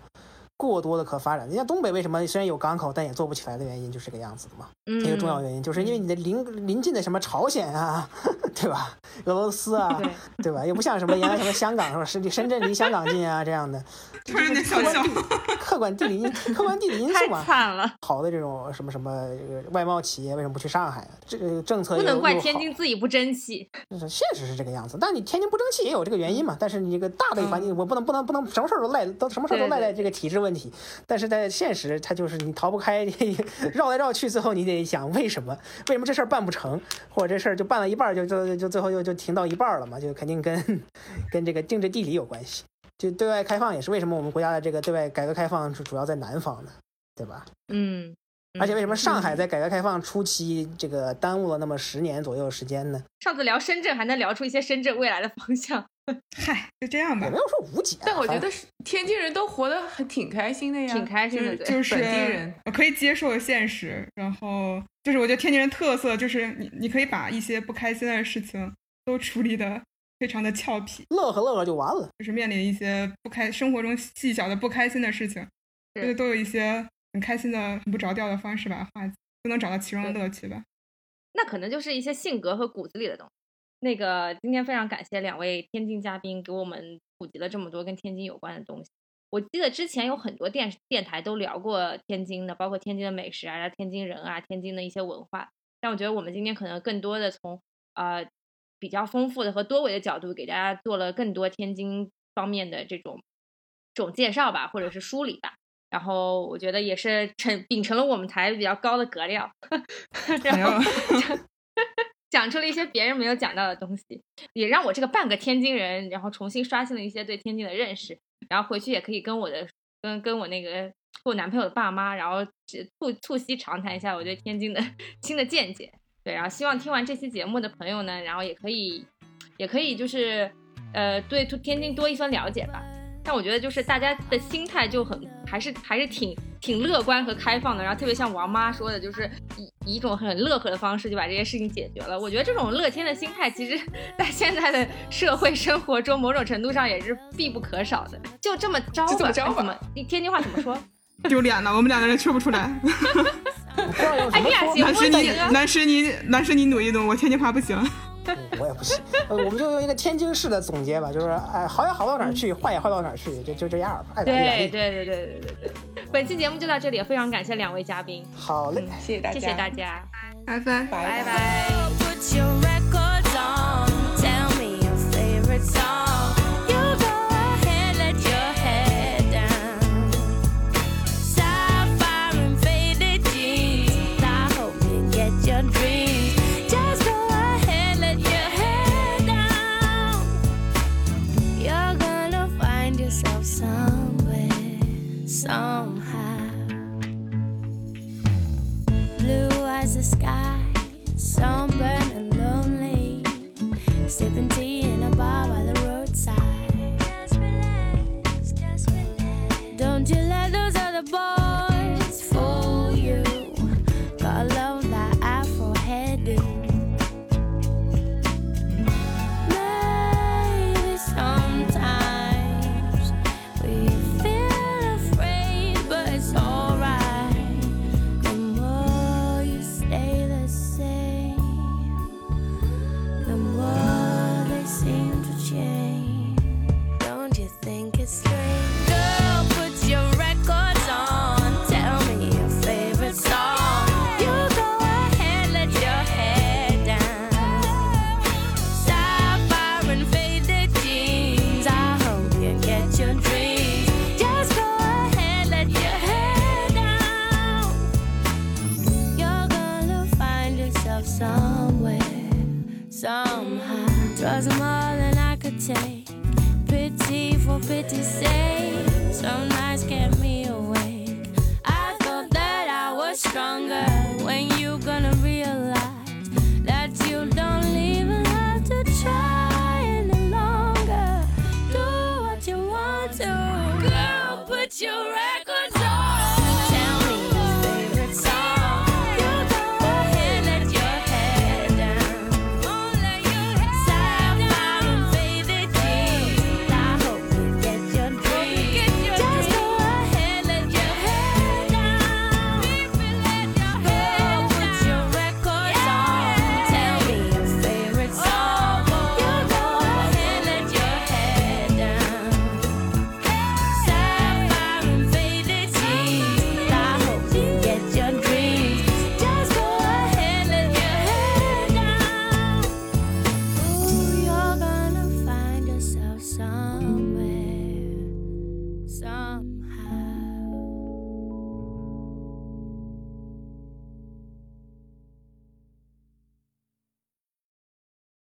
[SPEAKER 3] 过多的可发展，你像东北为什么虽然有港口，但也做不起来的原因就是这个样子的嘛。一个重要原因就是因为你的邻邻近的什么朝鲜啊，[laughs] 对吧？俄罗斯啊，对吧？又不像什么原来什么香港是吧？深深圳离香港近啊这样的。
[SPEAKER 4] 客观 [laughs]
[SPEAKER 3] 客观地理因客观地理因素嘛。
[SPEAKER 2] 太惨了。
[SPEAKER 3] 好的这种什么什么外贸企业为什么不去上海？这政策
[SPEAKER 2] 不能怪天津自己不争气。[laughs]
[SPEAKER 3] 现实是这个样子，但你天津不争气也有这个原因嘛。但是你这个大的环境，我不能不能不能什么事儿都赖都什么事儿都赖在这个体制问题。但是在现实，它就是你逃不开，[laughs] 绕来绕去，最后你得想为什么？为什么这事儿办不成？或者这事儿就办了一半，就就就最后就就停到一半了嘛？就肯定跟跟这个政治地理有关系。就对外开放也是为什么我们国家的这个对外改革开放是主要在南方呢？对吧？
[SPEAKER 2] 嗯。
[SPEAKER 3] 而且为什么上海在改革开放初期这个耽误了那么十年左右时间呢？
[SPEAKER 2] 上次聊深圳还能聊出一些深圳未来的方向。[laughs]
[SPEAKER 4] 嗨，就这样吧，
[SPEAKER 3] 也没有说无解。
[SPEAKER 1] 但我觉得是天津人都活得很挺开心的呀，
[SPEAKER 2] 挺开心的，
[SPEAKER 4] 就是
[SPEAKER 1] 本地人，
[SPEAKER 4] 我可以接受现实。然后就是我觉得天津人特色就是你，你可以把一些不开心的事情都处理的非常的俏皮，
[SPEAKER 3] 乐呵乐呵就完了。
[SPEAKER 4] 就是面临一些不开生活中细小的不开心的事情，就是都有一些。很开心的、很不着调的方式把它化解都能找到其中的乐趣吧。
[SPEAKER 2] 那可能就是一些性格和骨子里的东西。那个今天非常感谢两位天津嘉宾给我们普及了这么多跟天津有关的东西。我记得之前有很多电电台都聊过天津的，包括天津的美食啊、天津人啊、天津的一些文化。但我觉得我们今天可能更多的从呃比较丰富的和多维的角度给大家做了更多天津方面的这种这种介绍吧，或者是梳理吧。然后我觉得也是成秉承了我们台比较高的格调，[laughs] 然后 [laughs] 讲出了一些别人没有讲到的东西，也让我这个半个天津人，然后重新刷新了一些对天津的认识。然后回去也可以跟我的跟跟我那个跟我男朋友的爸妈，然后促促膝长谈一下我对天津的 [laughs] 新的见解。对，然后希望听完这期节目的朋友呢，然后也可以也可以就是呃对天津多一分了解吧。但我觉得就是大家的心态就很还是还是挺挺乐观和开放的，然后特别像王妈说的，就是以以一种很乐呵的方式就把这些事情解决了。我觉得这种乐天的心态，其实在现在的社会生活中，某种程度上也是必不可少的。就这么着吧，怎么你天津话怎么说？[laughs]
[SPEAKER 4] 丢脸了，我们两个人说不出来。[laughs]
[SPEAKER 2] 哎，你俩行
[SPEAKER 4] 男士你男士你男士你努一努，我天津话不行。[laughs]
[SPEAKER 3] 我也不行，我们就用一个天津市的总结吧，就是哎，好也好到哪儿去，坏也坏到哪儿去，就就这样吧。
[SPEAKER 2] 对对对对对对对。本期节目就到这里，非常感谢两位嘉宾。
[SPEAKER 3] 好嘞，
[SPEAKER 1] 谢谢大家，
[SPEAKER 2] 谢谢大家，
[SPEAKER 4] 拜拜
[SPEAKER 2] 拜拜。somehow.
[SPEAKER 6] 17